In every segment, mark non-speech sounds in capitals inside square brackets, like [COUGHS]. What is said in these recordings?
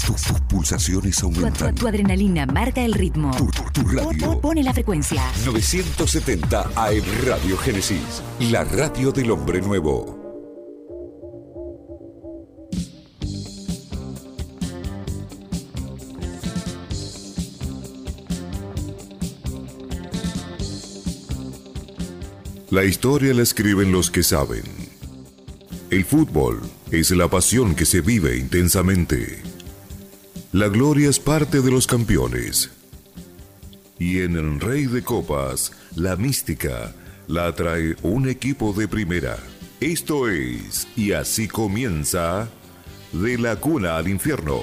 Tus, tus pulsaciones Tu, tu- aumentan. tu adrenalina marca el ritmo. Tu, radio. po- Pone la frecuencia. 970 AM Radio Génesis. La radio del hombre nuevo. La historia la escriben los que saben. El fútbol es la pasión que se vive intensamente. La gloria es parte de los campeones. Y en el Rey de Copas, la mística la trae un equipo de primera. Esto es, y así comienza, de la cuna al infierno.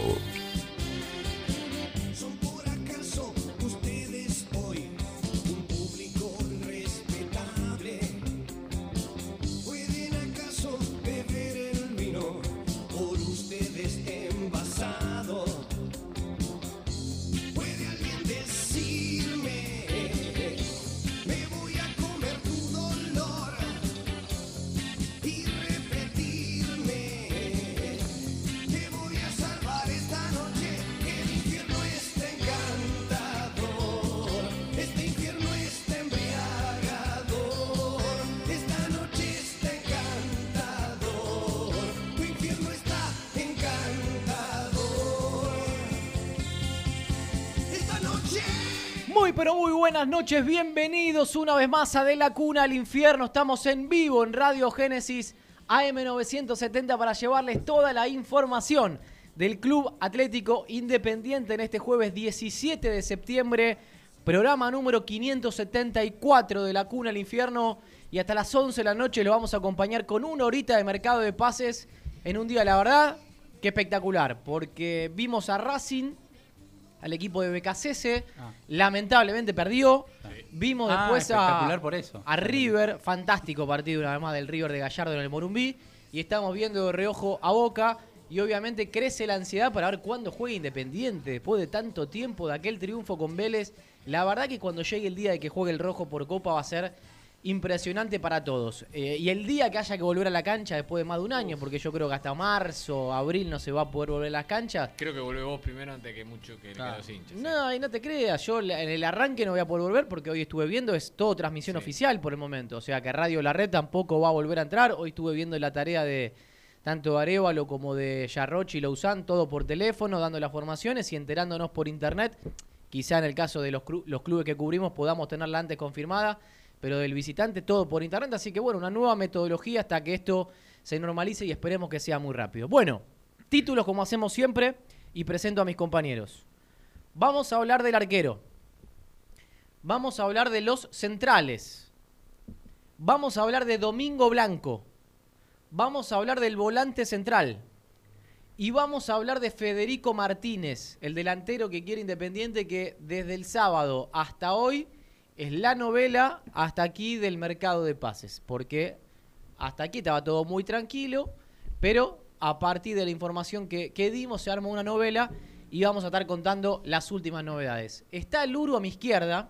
Noches, bienvenidos una vez más a De la Cuna al Infierno. Estamos en vivo en Radio Génesis AM970 para llevarles toda la información del Club Atlético Independiente en este jueves 17 de septiembre. Programa número 574 de La Cuna al Infierno. Y hasta las 11 de la noche lo vamos a acompañar con una horita de mercado de pases en un día, la verdad, que espectacular. Porque vimos a Racing al equipo de BKCS. Lamentablemente perdió. Vimos Ah, después a, por eso. a River. Fantástico partido, una vez más, del River de Gallardo en el Morumbí. Y estamos viendo de reojo a Boca. Y obviamente crece la ansiedad para ver cuándo juega Independiente. Después de tanto tiempo de aquel triunfo con Vélez. La verdad que cuando llegue el día de que juegue el rojo por Copa va a ser impresionante para todos. Eh, y el día que haya que volver a la cancha después de más de un año, porque yo creo que hasta marzo, abril no se va a poder volver a las canchas. Creo que vuelve vos primero antes que mucho que, que los hinchas. No, y no te creas, yo en el arranque no voy a poder volver porque hoy estuve viendo, es todo transmisión Sí. oficial por el momento. O sea que Radio La Red tampoco va a volver a entrar. Hoy estuve viendo la tarea de tanto Arevalo como de Yarrochi y Lausanne, todo por teléfono, dando las formaciones y enterándonos por internet. Quizá en el caso de los clubes que cubrimos podamos tenerla antes confirmada, pero del visitante todo por internet. Así que bueno, una nueva metodología hasta que esto se normalice y esperemos que sea muy rápido. Bueno, títulos como hacemos siempre y presento a mis compañeros. Vamos a hablar del arquero. Vamos a hablar de los centrales. Vamos a hablar de Domingo Blanco. Vamos a hablar del volante central. Y vamos a hablar de Federico Martínez, el delantero que quiere Independiente, que desde el sábado hasta hoy es la novela hasta aquí del mercado de pases. Porque hasta aquí estaba todo muy tranquilo, pero a partir de la información que, que dimos se arma una novela y vamos a estar contando las últimas novedades. Está el Uru a mi izquierda.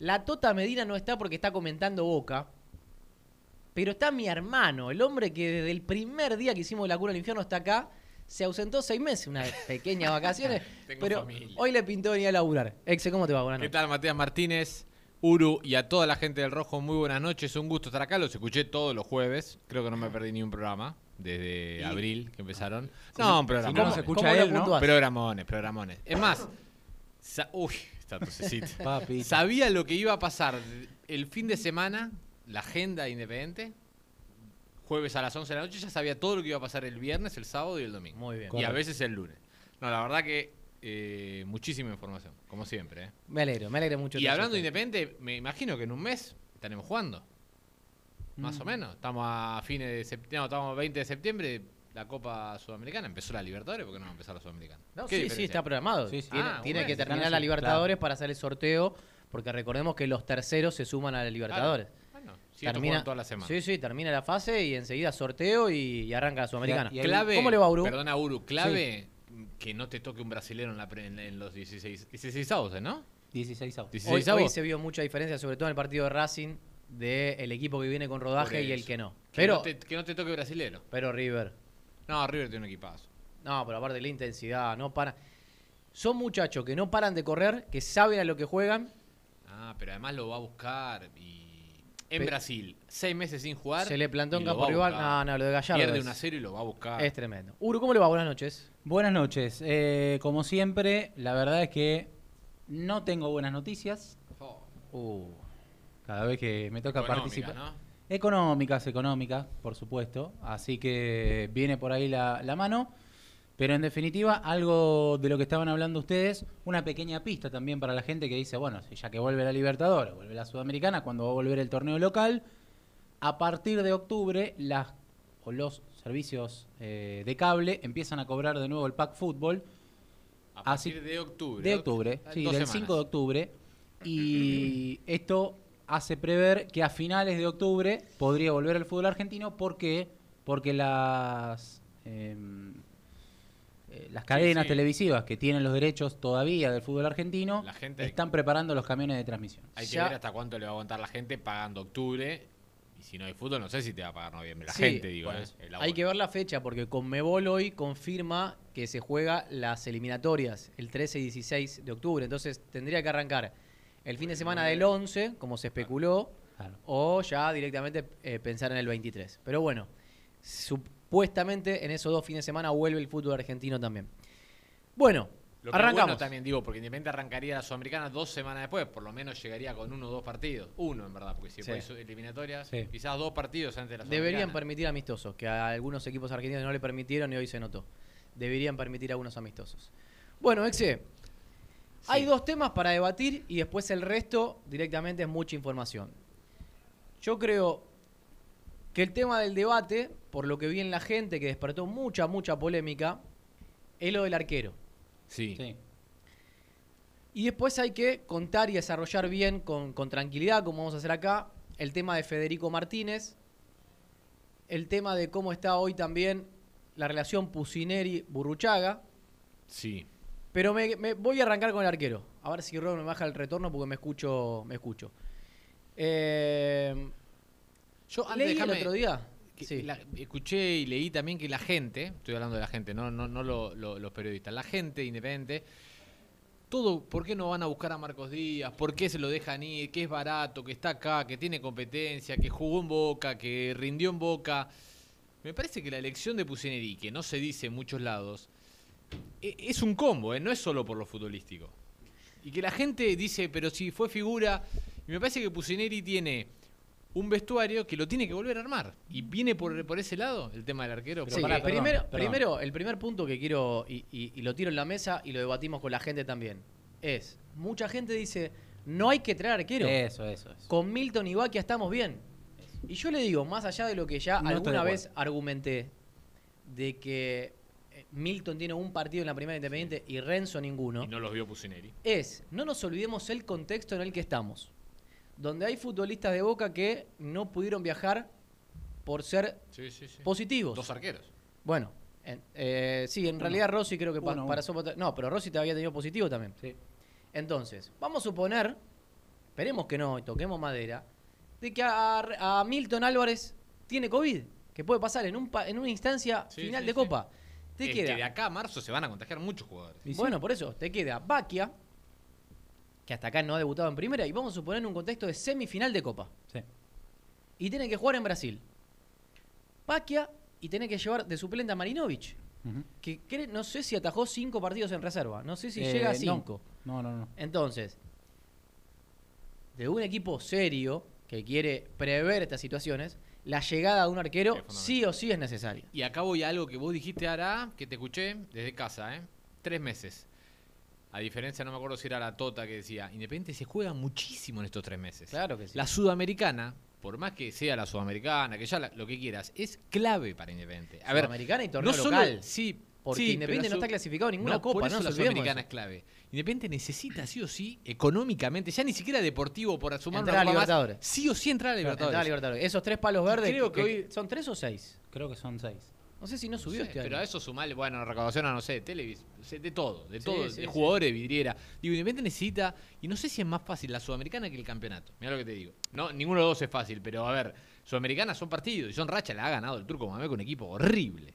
La Tota Medina no está porque está comentando Boca. Pero está mi hermano, el hombre que desde el primer día que hicimos la cura al infierno está acá. Se ausentó seis meses, unas [LAUGHS] pequeñas vacaciones. Tengo pero familia. hoy le pintó venir a laburar. Exe, ¿cómo te va? Buenas ¿Qué noches. tal, Matías Martínez, Uru y a toda la gente del Rojo? Muy buenas noches. Un gusto estar acá. Los escuché todos los jueves. Creo que no me perdí ni un programa desde abril que empezaron. no, un programa. no se escucha él, ¿no? Programones, programones. Es más, sa- uy. [LAUGHS] Papi. Sabía lo que iba a pasar el fin de semana, la agenda independiente. Jueves a las 11 de la noche ya sabía todo lo que iba a pasar el viernes, el sábado y el domingo. Muy bien. Y a veces el lunes. No, la verdad que eh, muchísima información, como siempre. ¿eh? Me alegro, me alegro mucho. Y hablando de. Independiente, me imagino que en un mes estaremos jugando. Más Mm. o menos. Estamos a fines de septiembre, no, estamos a 20 de septiembre, la Copa Sudamericana. Empezó la Libertadores, ¿por qué no va a empezar la Sudamericana? No, ¿Qué sí, sí, está programado. Sí, sí. Tiene, Ah, que terminar la Libertadores para hacer el sorteo, porque recordemos que los terceros se suman a la Libertadores. Esto termina toda la semana. Sí, sí, termina la fase y enseguida sorteo y, y arranca la Sudamericana. Y ahí- Clave, ¿Cómo le va, Uru? Perdona, Uru, clave que no te toque un brasilero en, la pre- en, en los 16, 16 avos, ¿no? 16 autos. 16 Hoy, hoy avos. se vio mucha diferencia, sobre todo en el partido de Racing, del equipo que viene con rodaje y el que no. Que, Pero, no te, que no te toque brasilero. pero River. No, River tiene un equipazo. No, pero aparte de la intensidad, no paran. Son muchachos que no paran de correr, que saben a lo que juegan. Ah, pero además lo va a buscar y... En Pe- Brasil, seis meses sin jugar. Se le plantó lo campo rival. No, no, lo de Gallardo. Pierde es, 1 a 0 y lo va a buscar. es tremendo. Uru, ¿cómo le va? Buenas noches. Buenas noches. Eh, como siempre, la verdad es que no tengo buenas noticias. Oh, Uh, Cada vez que me toca económica, participar. ¿no? Económicas, económicas, por supuesto. Así que viene por ahí la, la mano. Pero en definitiva, algo de lo que estaban hablando ustedes, una pequeña pista también para la gente que dice, bueno, ya que vuelve la Libertadores, vuelve la Sudamericana, cuando va a volver el torneo local, a partir de octubre las o los servicios eh, de cable empiezan a cobrar de nuevo el pack fútbol A Así- partir de octubre. de octubre, sí, del semanas. 5 de octubre. Y esto hace prever que a finales de octubre podría volver el fútbol argentino. ¿Por qué? Porque las, em, eh, las cadenas sí. televisivas que tienen los derechos todavía del fútbol argentino La gente- están preparando los camiones de transmisión. Hay que ver hasta cuánto le va a aguantar la gente pagando octubre. Y si no hay fútbol, no sé si te va a pagar noviembre. La Sí, gente, digo. eh, hay que ver la fecha porque Conmebol hoy confirma que se juega las eliminatorias el 13 y 16 de octubre. Entonces tendría que arrancar el fin de semana del 11, como se especuló, Claro. o ya directamente eh, pensar en el 23. Pero bueno, supuestamente en esos dos fines de semana vuelve el fútbol argentino también. Bueno, Lo que arrancamos. bueno también digo, porque Independiente arrancaría la Sudamericana dos semanas después, por lo menos llegaría con uno o dos partidos. Uno, en verdad, porque si Sí. hay eliminatorias, Sí. quizás dos partidos antes de la Deberían Sudamericana. permitir amistosos, que a algunos equipos argentinos no le permitieron y hoy se notó. Deberían permitir algunos amistosos. Bueno, Exe, hay dos temas para debatir y después el resto directamente es mucha información. Yo creo que el tema del debate, por lo que vi en la gente, que despertó mucha, mucha polémica, es lo del arquero. Sí. Sí. Y después hay que contar y desarrollar bien, con, con tranquilidad, como vamos a hacer acá, el tema de Federico Martínez, el tema de cómo está hoy también la relación Pusineri-Burruchaga. Sí. Pero me, me- voy a arrancar con el arquero. A ver si Rob me baja el retorno porque me escucho. Me escucho. Eh, Yo antes leí el otro día. que Sí. la- escuché y leí también que la gente, estoy hablando de la gente, no, no, no lo- lo- los periodistas, la gente independiente, todo, ¿por qué no van a buscar a Marcos Díaz? ¿Por qué se lo dejan ir? Que es barato, que está acá, que tiene competencia, que jugó en Boca, que rindió en Boca. Me parece que la elección de Pusineri, que no se dice en muchos lados, e- es un combo, ¿eh? no es solo por lo futbolístico. Y que la gente dice, pero si fue figura, y me parece que Pusineri tiene un vestuario que lo tiene que volver a armar. Y viene por, por ese lado el tema del arquero. Sí, Pero pará, perdón, primero, perdón. primero, el primer punto que quiero, y, y- y lo tiro en la mesa y lo debatimos con la gente también, es, mucha gente dice, no hay que traer arquero. Eso, eso, eso. Con Milton y Baquia estamos bien. Y yo le digo, más allá de lo que ya No alguna vez argumenté, de que eh, Milton tiene un partido en la primera independiente y Renzo ninguno, Y no los vio Pusineri. es, no nos olvidemos el contexto en el que estamos. Donde hay futbolistas de Boca que no pudieron viajar por ser Sí, sí, sí. positivos. Dos arqueros. Bueno, en- eh, sí, en realidad Rossi creo que pa- Uno, para. No, pero Rossi te había tenido positivo también. Sí. Entonces, vamos a suponer, esperemos que no, y toquemos madera, de que a, a Milton Álvarez tiene COVID, que puede pasar en, un pa- en una instancia Sí, final sí, de sí. Copa. Te Es queda. que de acá a marzo se van a contagiar muchos jugadores. Bueno, por eso, te queda Baquia, que hasta acá no ha debutado en primera, y vamos a suponer en un contexto de semifinal de Copa. Sí. Y tiene que jugar en Brasil. Baquia y tiene que llevar de suplente a Marinovich, Ujú. que cre- no sé si atajó cinco partidos en reserva. No sé si Eh, llega a cinco. No, no, no. Entonces, de un equipo serio que quiere prever estas situaciones, la llegada de un arquero sí o sí es necesaria. Y acá voy a algo que vos dijiste, Ara, que te escuché desde casa, ¿eh? Tres meses. A diferencia, no me acuerdo si era la Tota que decía, Independiente se juega muchísimo en estos tres meses. Claro que sí. La Sudamericana, por más que sea la Sudamericana, que ya la- lo que quieras, es clave para Independiente. A ver, Sudamericana y torneo no solo, local. sí, Porque sí, Independiente no está clasificado en ninguna no, copa, por no eso la Sudamericana eso. es clave. Independiente necesita sí o sí, económicamente, ya ni siquiera deportivo por sumar una Entrar a copa más, Libertadores. sí o sí entrar a Entrar Libertadores. a Libertadores. Esos tres palos verdes, creo que que- hoy- ¿son tres o seis? Creo que son seis. No sé si no No subió sé, este pero año. a eso sumale, bueno, recaudación a no sé, televis, de todo, de Sí, todo, sí, de sí. jugadores, vidriera. Digo, Independiente necesita, y no sé si es más fácil la Sudamericana que el campeonato. Mira lo que te digo. No, ninguno de los dos es fácil, pero a ver, Sudamericana son partidos y son racha, la ha ganado el turco Mamé con un equipo horrible.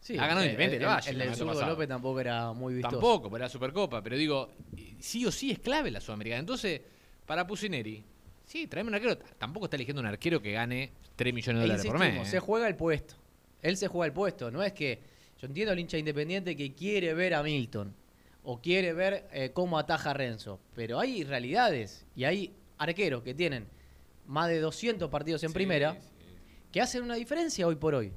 Sí, ha ganado Independiente el, el el pasado. López tampoco era muy vistoso. Tampoco, pero era Supercopa. Pero digo, sí o sí es clave la Sudamericana. Entonces, para Pusineri, sí, tráeme un arquero. Tampoco está eligiendo un arquero que gane 3 millones de E dólares por mes. se ¿eh? juega el puesto. Él se juega el puesto. No es que. Yo entiendo al hincha independiente que quiere ver a Milton. O quiere ver eh, cómo ataja a Renzo. Pero hay realidades. Y hay arqueros que tienen más de 200 partidos en Sí, primera. sí. que hacen una diferencia hoy por hoy.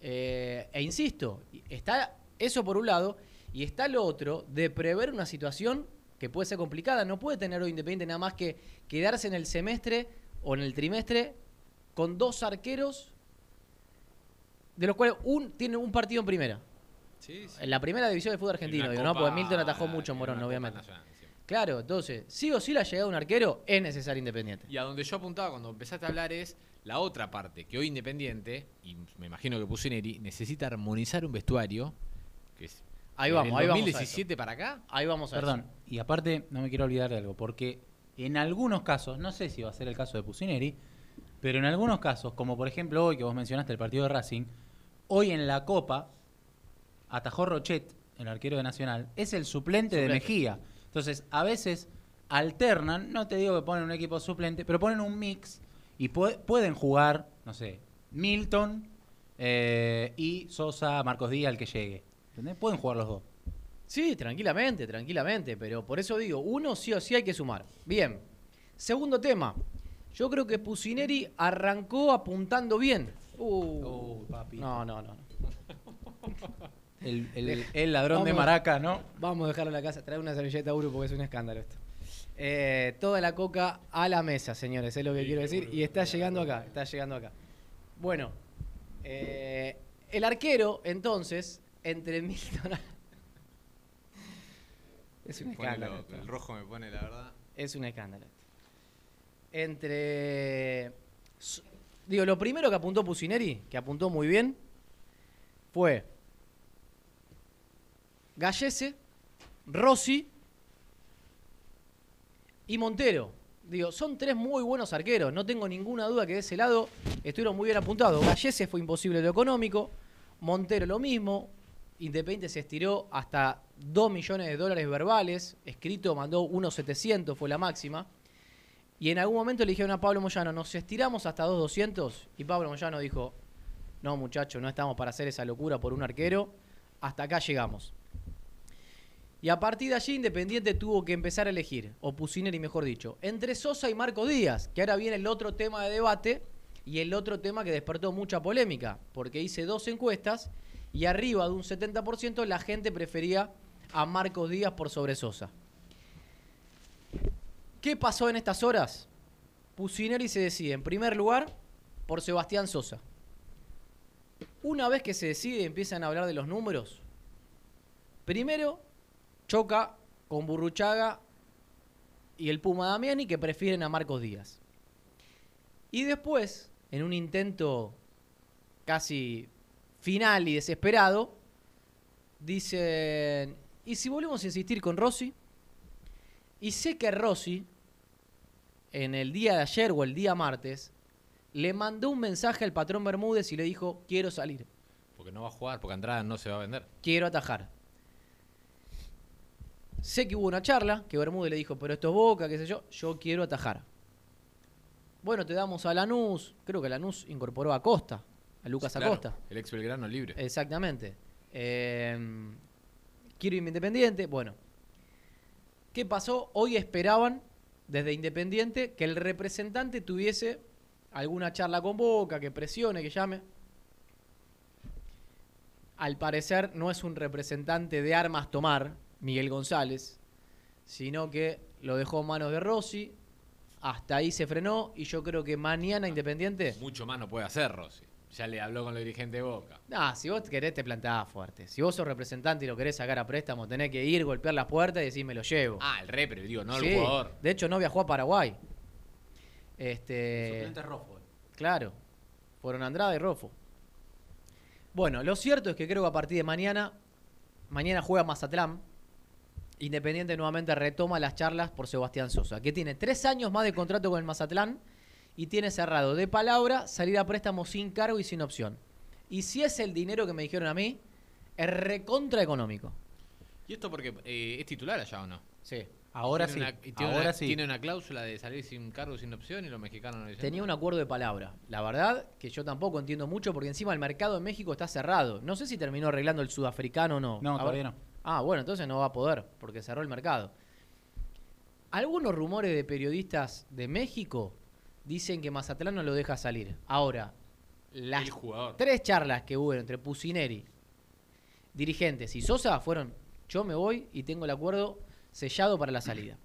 Eh, e insisto, está eso por un lado, y está lo otro de prever una situación que puede ser complicada. No puede tener hoy Independiente nada más que quedarse en el semestre o en el trimestre con dos arqueros, de los cuales un tiene un partido en primera. Sí, sí. En la primera división del fútbol argentino, digo, ¿no? Porque Milton atajó mucho en Morón, obviamente. nacional. Claro, entonces, sí o sí la llegada de un arquero es necesaria Independiente. Y a donde yo apuntaba cuando empezaste a hablar es la otra parte, que hoy Independiente, y me imagino que Pusineri, necesita armonizar un vestuario, que es Ahí vamos, el ahí vamos a 2017 para acá. Ahí vamos a Perdón, eso. y aparte no me quiero olvidar de algo, porque en algunos casos, no sé si va a ser el caso de Pusineri, pero en algunos casos, como por ejemplo hoy que vos mencionaste el partido de Racing, hoy en la Copa atajó Rochet, el arquero de Nacional, es el suplente, de. Mejía. Entonces, a veces alternan, no te digo que ponen un equipo suplente, pero ponen un mix y pue- pueden jugar, no sé, Milton eh, y Sosa, Marcos Díaz, el que llegue. ¿Entendés? Pueden jugar los dos. Sí, tranquilamente, tranquilamente, pero por eso digo, uno sí o sí hay que sumar. Bien, segundo tema. Yo creo que Pusineri arrancó apuntando bien. Uh, papi. no, no, no. [LAUGHS] El, el- el ladrón de. Maraca, ¿no? Vamos a dejarlo en la casa. Trae una servilleta Uru porque es un escándalo esto. Eh, toda la coca a la mesa, señores, es lo que quiero decir. Y está llegando acá, está llegando acá. Bueno, eh, el arquero, entonces, entre Milton... [LAUGHS] es un escándalo. esto. el rojo me pone, la verdad. Es un escándalo. esto. Entre. Digo, lo primero que apuntó Pusineri, que apuntó muy bien, fue Gallese, Rossi y Montero. Digo, son tres muy buenos arqueros. No tengo ninguna duda que de ese lado estuvieron muy bien apuntados. Gallese fue imposible lo económico. Montero lo mismo. Independiente se estiró hasta 2 millones de dólares verbales. Escrito mandó unos 700, fue la máxima. Y en algún momento le dijeron a Pablo Moyano, nos estiramos hasta 2.200. Y Pablo Moyano dijo, no muchachos, no estamos para hacer esa locura por un arquero. Hasta acá llegamos. Y a partir de allí Independiente tuvo que empezar a elegir, o Pusineri mejor dicho, entre Sosa y Marco Díaz, que ahora viene el otro tema de debate y el otro tema que despertó mucha polémica, porque hice dos encuestas y arriba de un 70% la gente prefería a Marcos Díaz por sobre Sosa. ¿Qué pasó en estas horas? Pusineri se decide en primer lugar por Sebastián Sosa. Una vez que se decide empiezan a hablar de los números, primero choca con Burruchaga y el Puma Damiani que prefieren a Marcos Díaz. Y después, en un intento casi final y desesperado, dicen, ¿y si volvemos a insistir con Rossi? Y sé que Rossi, en el día de ayer o el día martes, le mandó un mensaje al patrón Bermúdez y le dijo, quiero salir, Porque no va a jugar, porque Andrada no se va a vender. quiero atajar. Sé que hubo una charla, que Bermúdez le dijo, pero esto es Boca, qué sé yo, yo quiero atajar. Bueno, te damos a Lanús, creo que Lanús incorporó a Costa, a Lucas Claro, Acosta. El ex Belgrano libre. Exactamente. Eh, quiero irme independiente. Bueno, ¿qué pasó? Hoy esperaban desde Independiente que el representante tuviese alguna charla con Boca, que presione, que llame. Al parecer no es un representante de armas tomar, Miguel González, sino que lo dejó en manos de Rossi. Hasta ahí se frenó y yo creo que mañana Independiente... Mucho más no puede hacer Rossi. Ya le habló con los dirigentes de Boca. Ah, si vos querés te plantás fuerte. Si vos sos representante y lo querés sacar a préstamo, tenés que ir, golpear las puertas y decir me lo llevo. Ah, el re, pero digo, no Sí, el jugador. De hecho, no viajó a Paraguay. Este. Suplente rojo. Claro. Fueron Andrade y Rofo. Bueno, lo cierto es que creo que a partir de mañana, mañana juega Mazatlán. Independiente nuevamente retoma las charlas por Sebastián Sosa, que tiene tres años más de contrato con el Mazatlán y tiene cerrado de palabra salir a préstamo sin cargo y sin opción. Y si es el dinero que me dijeron a mí, es recontra económico. ¿Y esto porque eh, es titular allá o no? Sí. Ahora sí. Tiene una- y tiene Ahora una, sí. Tiene una cláusula de salir sin cargo, sin opción y los mexicanos no dicen Tenía un acuerdo de palabra. La verdad que yo tampoco entiendo mucho porque encima el mercado en México está cerrado. No sé si terminó arreglando el sudafricano o no. No, todavía no. Ah, bueno, entonces no va a poder porque cerró el mercado. Algunos rumores de periodistas de México dicen que Mazatlán no lo deja salir. Ahora, las tres charlas que hubo entre Pusineri, dirigentes y Sosa fueron, yo me voy y tengo el acuerdo sellado para la salida.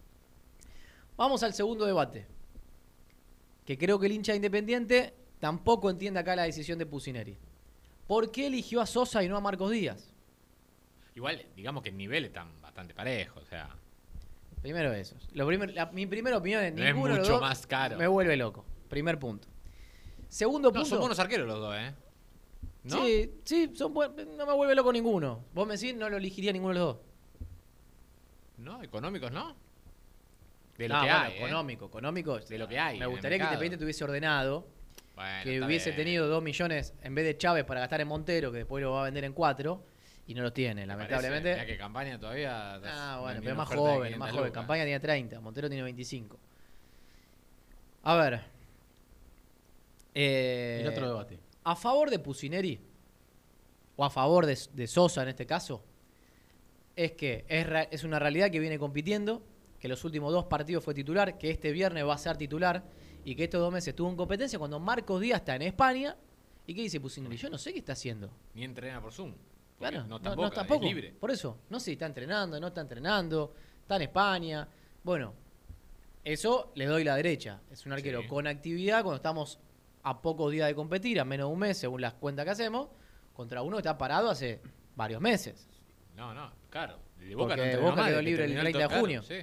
Vamos al segundo debate, que creo que el hincha independiente tampoco entiende acá la decisión de Pusineri. ¿Por qué eligió a Sosa y no a Marcos Díaz? Igual, digamos que el nivel están bastante parejos, o sea. Primero eso. Lo primer- la- mi primera opinión es No es ninguno de los mucho dos más caro. Me vuelve loco. Primer punto. Segundo No, punto. son buenos arqueros los dos, ¿eh? ¿No? Sí, sí, son no me vuelve loco ninguno. Vos me decís, no lo elegiría ninguno de los dos. ¿No? ¿Económicos, no? De lo No, que bueno, hay, ¿eh? económico, económico. De lo que hay Me gustaría que. Independiente tuviese ordenado, Bueno, que hubiese bien. tenido dos millones en vez de Chávez para gastar en Montero, que después lo va a vender en cuatro, y no los tiene, ¿Te lamentablemente. Mirá que campaña todavía. Ah, no bueno, pero más joven, 500 más joven. lucas. Campaña tiene 30, Montero tiene 25. A ver. eh, El otro debate. ¿A favor de Pusineri? ¿O a favor de, de Sosa en este caso? Es que es, es una realidad que viene compitiendo, que los últimos dos partidos fue titular, que este viernes va a ser titular y que estos dos meses estuvo en competencia cuando Marcos Díaz está en España. ¿Y qué dice Pusineri? Yo no sé qué está haciendo. Ni entrena por Zoom. Claro, no, tampoco, no está tampoco. es libre. Por eso, no sé si está entrenando, no está entrenando, está en España. Bueno, eso le doy la derecha. Es un arquero Sí. con actividad cuando estamos a pocos días de competir, a menos de un mes, según las cuentas que hacemos, contra uno que está parado hace varios meses. No, no, claro. De Boca Porque no entrenó Boca quedó libre el terminó 30 de junio. sí.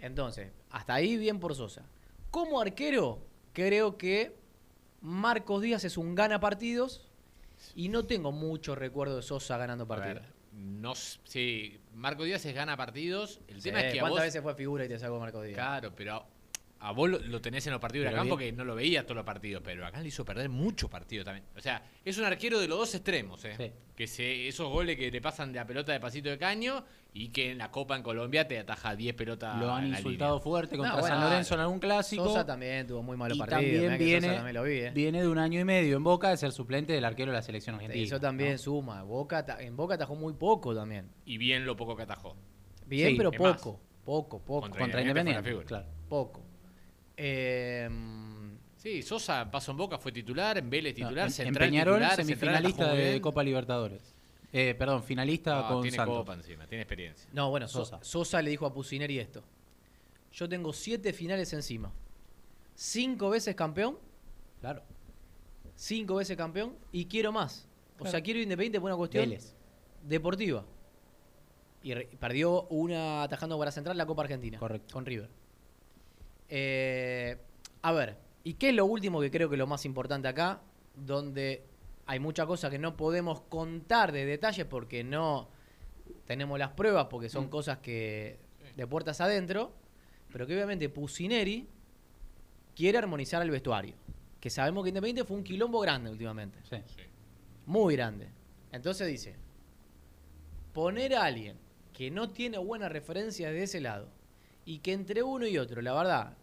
Entonces, hasta ahí bien por Sosa. Como arquero, creo que Marcos Díaz es un gana partidos y no tengo mucho recuerdo de Sosa ganando partidos. no, sí, Marco Díaz es gana partidos. El Sí, tema es que a ¿Cuántas vos, veces fue figura y te sacó Marcos Díaz? Claro, pero a, vos lo, lo tenés en los partidos de bien. porque no lo veías todos los partidos, pero acá le hizo perder muchos partidos también. O sea, es un arquero de los dos extremos, ¿eh? Sí. Que se, esos goles que te pasan de la pelota de pasito de caño y que en la Copa en Colombia te ataja 10 pelotas. Lo han en la insultado línea. fuerte contra No, bueno, San Lorenzo en algún clásico. Sosa también tuvo muy malos y partidos. también viene, también lo vi, ¿eh? viene de un año y medio en Boca de ser suplente del arquero de la selección argentina. Eso también ¿no? suma. Boca, en Boca atajó muy poco también. Y bien lo poco que atajó. Bien, Sí, pero más. poco. Poco, poco. Contra Contra Independiente claro. Poco. Eh, Sí, Sosa pasó en Boca, fue titular, en Vélez titular, en, en central Peñarol, titular, central semifinalista de. Copa Libertadores. Eh, perdón, finalista No, con tiene Santos. Copa encima, tiene experiencia. no, bueno, So- Sosa. Sosa. le dijo a Pusineri esto. Yo tengo siete finales encima. Cinco veces campeón, Claro. cinco veces campeón y quiero más. O Claro. sea, quiero Independiente por una cuestión Vélez. deportiva. Y perdió una atajando para Central la Copa Argentina. Correcto. Con River. Eh, a ver, ¿y qué es lo último que creo que es lo más importante acá? Donde hay muchas cosas que no podemos contar de detalles porque no tenemos las pruebas, porque son cosas que de puertas adentro, pero que obviamente Pusineri quiere armonizar el vestuario. Que sabemos que Independiente fue un quilombo grande últimamente. Sí. Muy grande. Entonces dice, poner a alguien que no tiene buenas referencias de ese lado y que entre uno y otro, la verdad,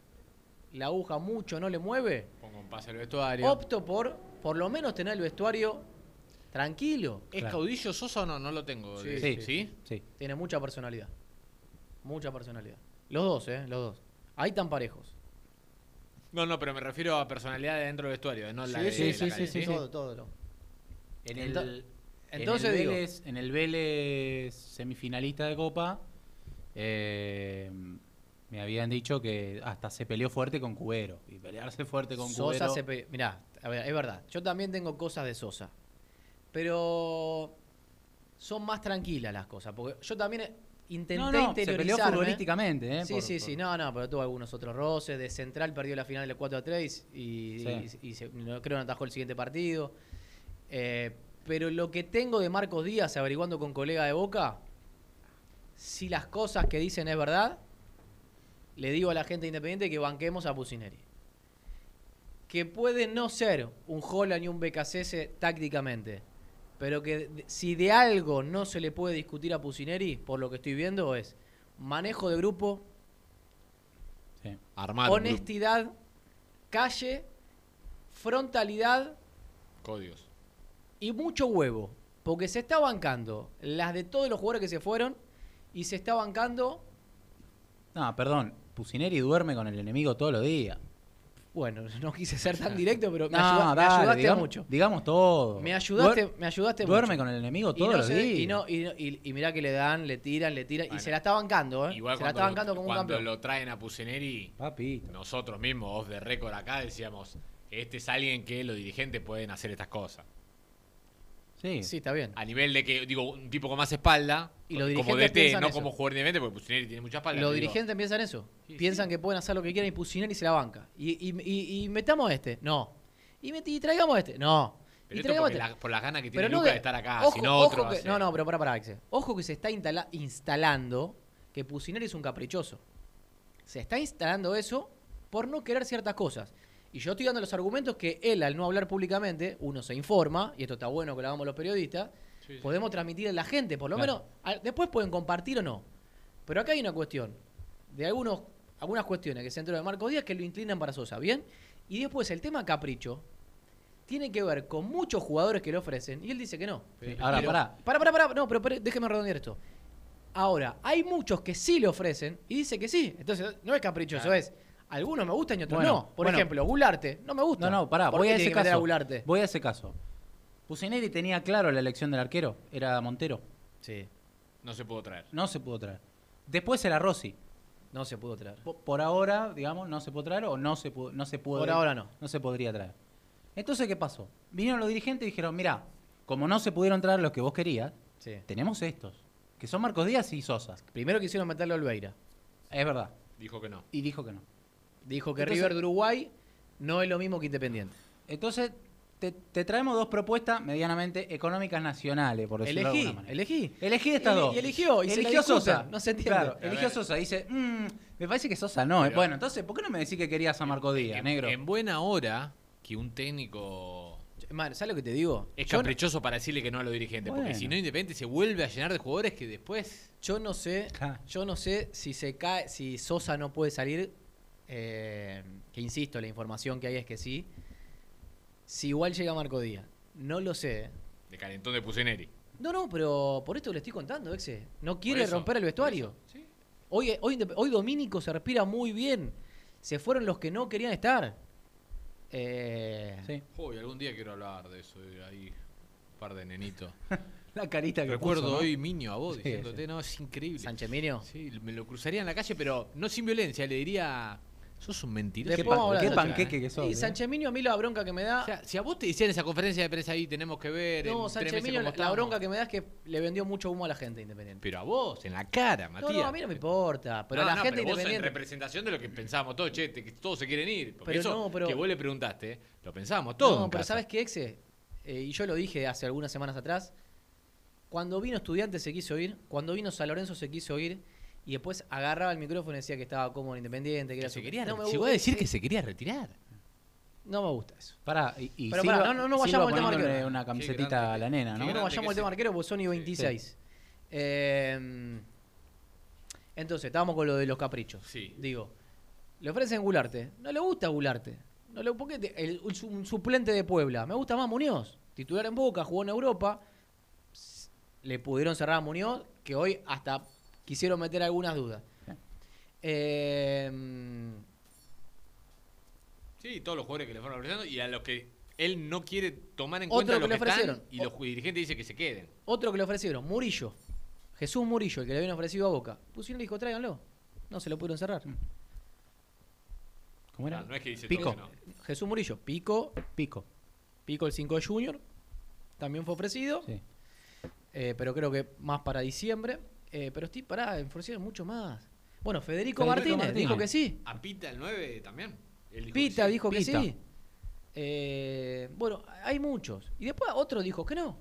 la aguja mucho no le mueve, Pongo un pase al vestuario. opto por por lo menos tener el vestuario tranquilo. ¿Es Claro. caudillo Sosa o no? No lo tengo. Sí, sí. ¿Sí? Sí. Tiene mucha personalidad. Mucha personalidad. Los dos, ¿eh? Los dos. Ahí tan parejos. No, no, pero me refiero a personalidad de dentro del vestuario, no la Sí, de sí, la sí, calle. sí, sí. Todo, todo. todo. En Ento- el, entonces en el digo- Vélez, en el Vélez semifinalista de Copa, eh, me habían dicho que hasta se peleó fuerte con Cubero. Y pelearse fuerte con Sosa Cubero. se pe- Mirá, a ver, es verdad. Yo también tengo cosas de Sosa. Pero son más tranquilas las cosas. Porque yo también intenté no, no, se peleó futbolísticamente. ¿eh? Sí, por- sí, por- sí. No, no, pero tuvo algunos otros roces. De Central perdió la final del 4 a 3 y, Sí. y- y se- no, creo que no atajó el siguiente partido. Eh, pero lo que tengo de Marcos Díaz averiguando con colega de Boca, si las cosas que dicen es verdad, le digo a la gente independiente que banquemos a Pusineri. que puede no ser un Holland y un BKC tácticamente, pero que si de algo no se le puede discutir a Pusineri, por lo que estoy viendo, es manejo de grupo, Sí. Armar un grupo. honestidad, calle, frontalidad códigos. y mucho huevo. Porque se está bancando las de todos los jugadores que se fueron y se está bancando, No, perdón. Pusineri duerme con el enemigo todos los días. bueno, [LAUGHS] no quise ser tan [LAUGHS] directo, pero me, No, ayuda- me dale, ayudaste digamos, mucho. Digamos todo. Me ayudaste, Duer- me ayudaste duerme mucho. con el enemigo todos no los se- días. Y, no, y, no- y- y mirá que le dan, le tiran, le tiran. Bueno, y se la está bancando, ¿eh? Igual se la cuando, está lo- bancando como un cuando campeón. lo traen a Pusineri, Papito. nosotros mismos, off the record acá, decíamos, este es alguien que los dirigentes pueden hacer estas cosas. Sí. Sí, está bien. A nivel de que, digo, un tipo con más espalda, Y los como dirigentes DT, piensan no eso. como jugador independiente, porque Pusineri tiene mucha espalda. Los digo, dirigentes piensan eso. Sí, piensan sí. que pueden hacer lo que quieran y Pusineri se la banca. Y, y, y- y metamos este. No. Y, met- y traigamos este. No. Pero y esto traigamos este. la- por las ganas que tiene no Lucas de, estar acá, ojo- si no ojo otro va a que-. No, no, pero para, para, Axel. Ojo que se está instala- instalando que Pusineri es un caprichoso. Se está instalando eso por no querer ciertas cosas. Y yo estoy dando los argumentos que él, al no hablar públicamente, uno se informa, y esto está bueno que lo hagamos los periodistas, Sí, sí. podemos transmitir a la gente, por lo Claro. menos, después pueden compartir o no. Pero acá hay una cuestión, de algunos, algunas cuestiones que se entró de Marco Díaz que lo inclinan para Sosa, ¿bien? Y después el tema capricho tiene que ver con muchos jugadores que le ofrecen, y él dice que no. Sí, Ahora, Pero- pará. Pará, pará, pará. No, pero, pero déjeme redondear esto. Ahora, hay muchos que sí le ofrecen y dice que sí. Entonces, no es caprichoso, Claro. es. Algunos me gustan y otros Bueno, no. Por bueno. ejemplo, Gularte. No me gusta. No, no, pará, ¿Por voy qué a tiene ese que meter caso. a Gularte? Voy a ese caso. Pusineri tenía claro la elección del arquero, era Montero. Sí, No se pudo traer. No se pudo traer. Después era Rossi. no se pudo traer. Po- Por ahora, digamos, no se pudo traer o no se pudo, no se pudo Por ahora no. No se podría traer. Entonces, ¿qué pasó? Vinieron los dirigentes y dijeron, mira, como no se pudieron traer los que vos querías, Sí. tenemos estos, que son Marcos Díaz y Sosa. Primero quisieron meterle a Olveira. Es verdad. Dijo que no. Y dijo que no. Dijo que Entonces- River de Uruguay no es lo mismo que Independiente. Entonces, te, te traemos dos propuestas medianamente económicas nacionales, por decirlo de Elegí, alguna manera. elegí. Elegí estas Ele- dos. y eligió, y se eligió discuten, Sosa. no se entiende. Claro, A eligió. Sosa. Dice, "Mm, me parece que Sosa no. Pero- bueno, entonces, ¿por qué no me decís que querías a Marco Díaz, en, negro? en buena hora que un técnico Man, ¿sabes lo que te digo? es Yo no- caprichoso para decirle que no a los dirigentes. Porque si no, Independiente se vuelve a llenar de jugadores que después. Yo no sé, yo no sé si se cae, si Sosa no puede salir, eh, que insisto, la información que hay es que sí. Si igual llega Marco Díaz, no lo sé. De calentón de Pusineri. No, no, pero por esto le estoy contando, Exe. No quiere eso, romper el vestuario. sí. Hoy, hoy, hoy Domínico se respira muy bien. Se fueron los que no querían estar. Eh, Sí. Uy, algún día quiero hablar de eso. de ahí, un par de nenitos. [LAUGHS] La carita que Recuerdo puso, ¿no? hoy Miño a vos Sí, diciéndote, sí. no, es increíble. Sánchez Minio. Sí, me lo cruzaría en la calle, pero no sin violencia. Le diría, sos un mentiroso. Qué, pan- qué panqueque que sos. Y ¿eh? Sánchez Minio a mí la bronca que me da. O sea, si a vos te decían esa conferencia de prensa ahí, tenemos que ver. no, cómo la, la bronca que me da es que le vendió mucho humo a la gente independiente. Pero a vos, en la cara, No, Matías. no, a mí no me importa. Pero No, a la no, gente pero vos en independiente. representación de lo que pensábamos todos, che, te- que todos se quieren ir. Porque Pero eso no, pero- que vos le preguntaste, lo pensábamos todos. No, pero casa. ¿sabes qué, Exe? Eh, y yo lo dije hace algunas semanas atrás. Cuando vino Estudiante se quiso ir. Cuando vino San Lorenzo se quiso ir. Y después agarraba el micrófono y decía que estaba cómodo en Independiente. Que, Que era se su- quería, no me llegó a decir sí, que se quería retirar. No me gusta eso. Pará, y, y Pero Silva- pará, no, no, vayamos al tema arquero. una camisetita grande a la nena, ¿no? No, vayamos al tema sí. arquero porque son y 26. Eh, entonces, estábamos con lo de los caprichos. Sí. Digo, le ofrecen Gularte. No le gusta Gularte. No le, ¿por qué te- el- un su- un suplente de Puebla. Me gusta más Muñoz. Titular en Boca, jugó en Europa. Le pudieron cerrar a Muñoz, que hoy hasta quisieron meter algunas dudas. Eh, Sí, todos los jugadores que le fueron ofreciendo y a los que él no quiere tomar en Otro cuenta que los le que están ofrecieron. y los dirigentes dicen que se queden. otro que le ofrecieron, Murillo. Jesús Murillo, el que le habían ofrecido a Boca. Pusieron y dijo, tráiganlo. No se lo pudieron cerrar. ¿Cómo era? No, no es que dice Pico. todo que no. Jesús Murillo, Pico, Pico. Pico el 5 de Junior, también fue ofrecido, Sí. eh, pero creo que más para diciembre. Eh, pero estoy pará, ofrecieron mucho más. Bueno, Federico, Federico Martínez, Martínez. dijo que sí. A Pita el 9 también. Él dijo Pita que sí. dijo que Pita. sí. Eh, bueno, hay muchos. Y después otro dijo que no.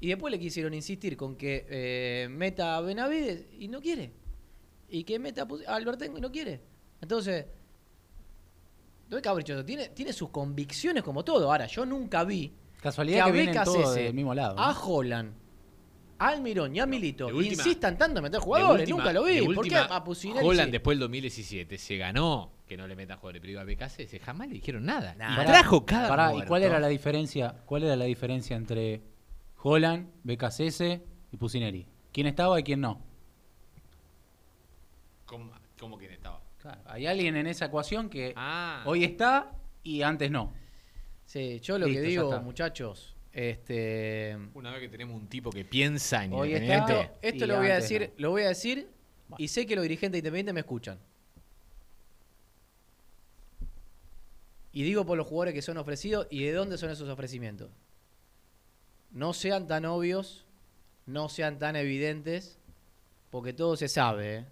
Y después le quisieron insistir con que eh, meta a Benavides y no quiere. Y que meta a Albertengo y no quiere. Entonces, No es caprichoso, tiene, tiene sus convicciones como todo. Ahora, yo nunca vi Casualidad que, a vienen Becas todos ese, del mismo lado. ¿no? a Holland, Almirón y a Milito última- insistan tanto en meter jugadores. última- nunca lo vi. ¿Por qué última, a Pusineri Holland sí? después del 2017 se ganó que no le metan jugadores privados a BKC. Jamás le dijeron nada. Nah. y trajo cada pará, ¿y cuál era la diferencia? ¿Cuál era la diferencia entre Holland, BKCS y Pusineri? ¿Quién estaba y quién no? ¿Cómo, cómo quién estaba? Claro, hay alguien en esa ecuación que Ah. hoy está y antes no. Sí, yo lo Listo, que digo, muchachos, este. Una vez que tenemos un tipo que piensa en Hoy Independiente. está- Esto lo voy a decir, no. lo voy a decir y sé que los dirigentes independientes me escuchan. Y digo por los jugadores que son ofrecidos y de dónde son esos ofrecimientos. No sean tan obvios, no sean tan evidentes, porque todo se sabe, ¿eh?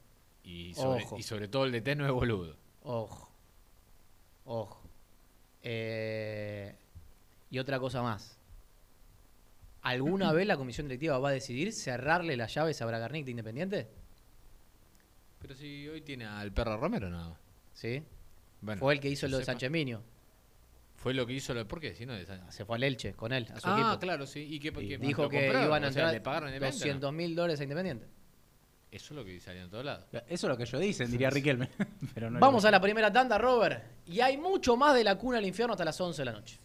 Y sobre, Ojo. y sobre todo el DT no es boludo. Ojo. Ojo. Eh, y otra cosa más. ¿Alguna vez la comisión directiva va a decidir cerrarle las llaves a Bragarnik de Independiente? Pero si hoy tiene al perro Romero nada más. ¿Sí? Bueno, Fue el que hizo lo de sepa. Sánchez Minio. Fue lo que hizo lo ¿Por qué? Si no de San- Se fue al Elche con él, a su Ah, equipo. claro, sí. ¿Y qué, Y qué- Dijo lo que compraron? iban a O sea, entrar ¿le pagaron a Independiente, 200 mil dólares a Independiente. no? Eso es lo que salía en todos lados. Eso es lo que ellos dicen, diría Riquelme. [LAUGHS] Pero no Vamos a la primera tanda, Robert. Y hay mucho más de la cuna al infierno hasta las 11 de la noche.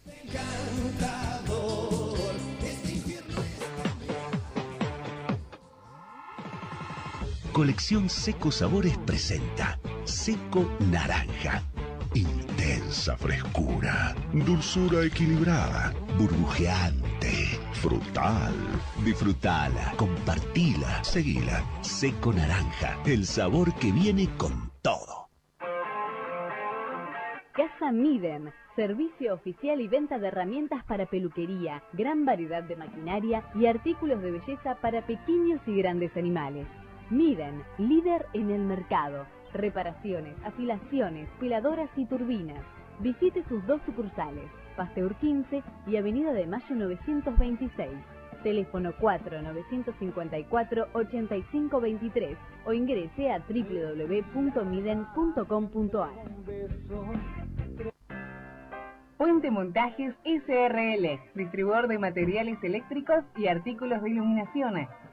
Colección Seco Sabores presenta Seco Naranja. Intensa frescura, dulzura equilibrada, burbujeante, frutal. Disfrutala, compartila, seguila. Seco Naranja, el sabor que viene con todo. Casa Miden, servicio oficial y venta de herramientas para peluquería, gran variedad de maquinaria y artículos de belleza para pequeños y grandes animales. Miden, líder en el mercado. Reparaciones, afilaciones, peladoras y turbinas. Visite sus dos sucursales, Pasteur 15 y Avenida de Mayo 926. Teléfono 4-954-8523 o ingrese a www.miden.com.ar. Puente Montajes SRL, distribuidor de materiales eléctricos y artículos de iluminación.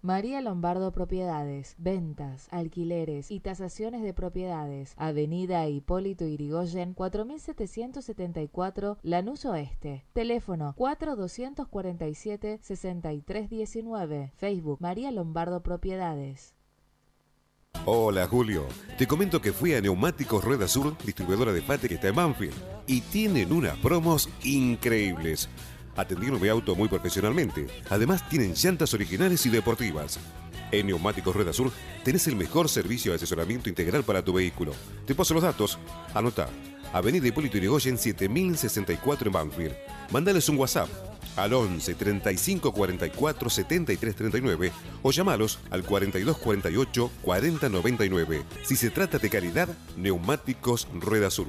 María Lombardo Propiedades, ventas, alquileres y tasaciones de propiedades. Avenida Hipólito Irigoyen, 4774 Lanús Oeste. Teléfono 4247-6319. Facebook María Lombardo Propiedades. Hola Julio, te comento que fui a Neumáticos Rueda Sur, distribuidora de Pate que está en Banfield, y tienen unas promos increíbles. Atendieron mi auto muy profesionalmente. Además tienen llantas originales y deportivas. En Neumáticos Rueda Sur tenés el mejor servicio de asesoramiento integral para tu vehículo. Te paso los datos. Anota. Avenida Hipólito Yrigoyen 7064 en Banfield. Mándales un WhatsApp al 11 35 44 73 39 o llamalos al 42 48 40 99. Si se trata de calidad, Neumáticos Rueda Sur.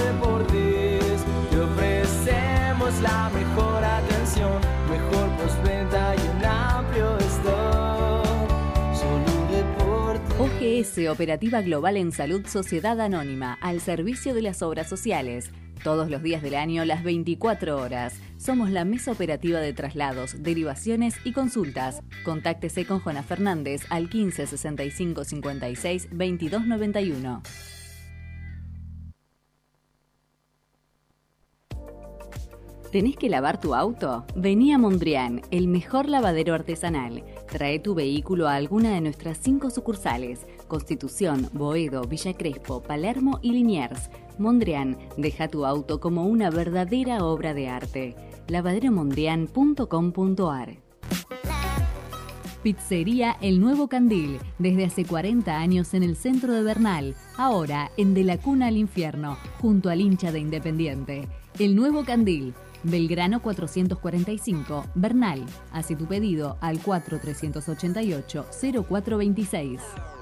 OGS Operativa Global en Salud Sociedad Anónima, al servicio de las obras sociales. Todos los días del año, las 24 horas. Somos la mesa operativa de traslados, derivaciones y consultas. Contáctese con Juana Fernández al 15 65 56 22 91. ¿Tenés que lavar tu auto? Vení a Mondrian, el mejor lavadero artesanal. Trae tu vehículo a alguna de nuestras cinco sucursales: Constitución, Boedo, Villa Crespo, Palermo y Liniers. Mondrian, deja tu auto como una verdadera obra de arte. lavaderomondrian.com.ar Pizzería El Nuevo Candil, desde hace 40 años en el centro de Bernal, ahora en De la Cuna al Infierno, junto al hincha de Independiente. El Nuevo Candil, Belgrano 445, Bernal. Hace tu pedido al 4388 0426.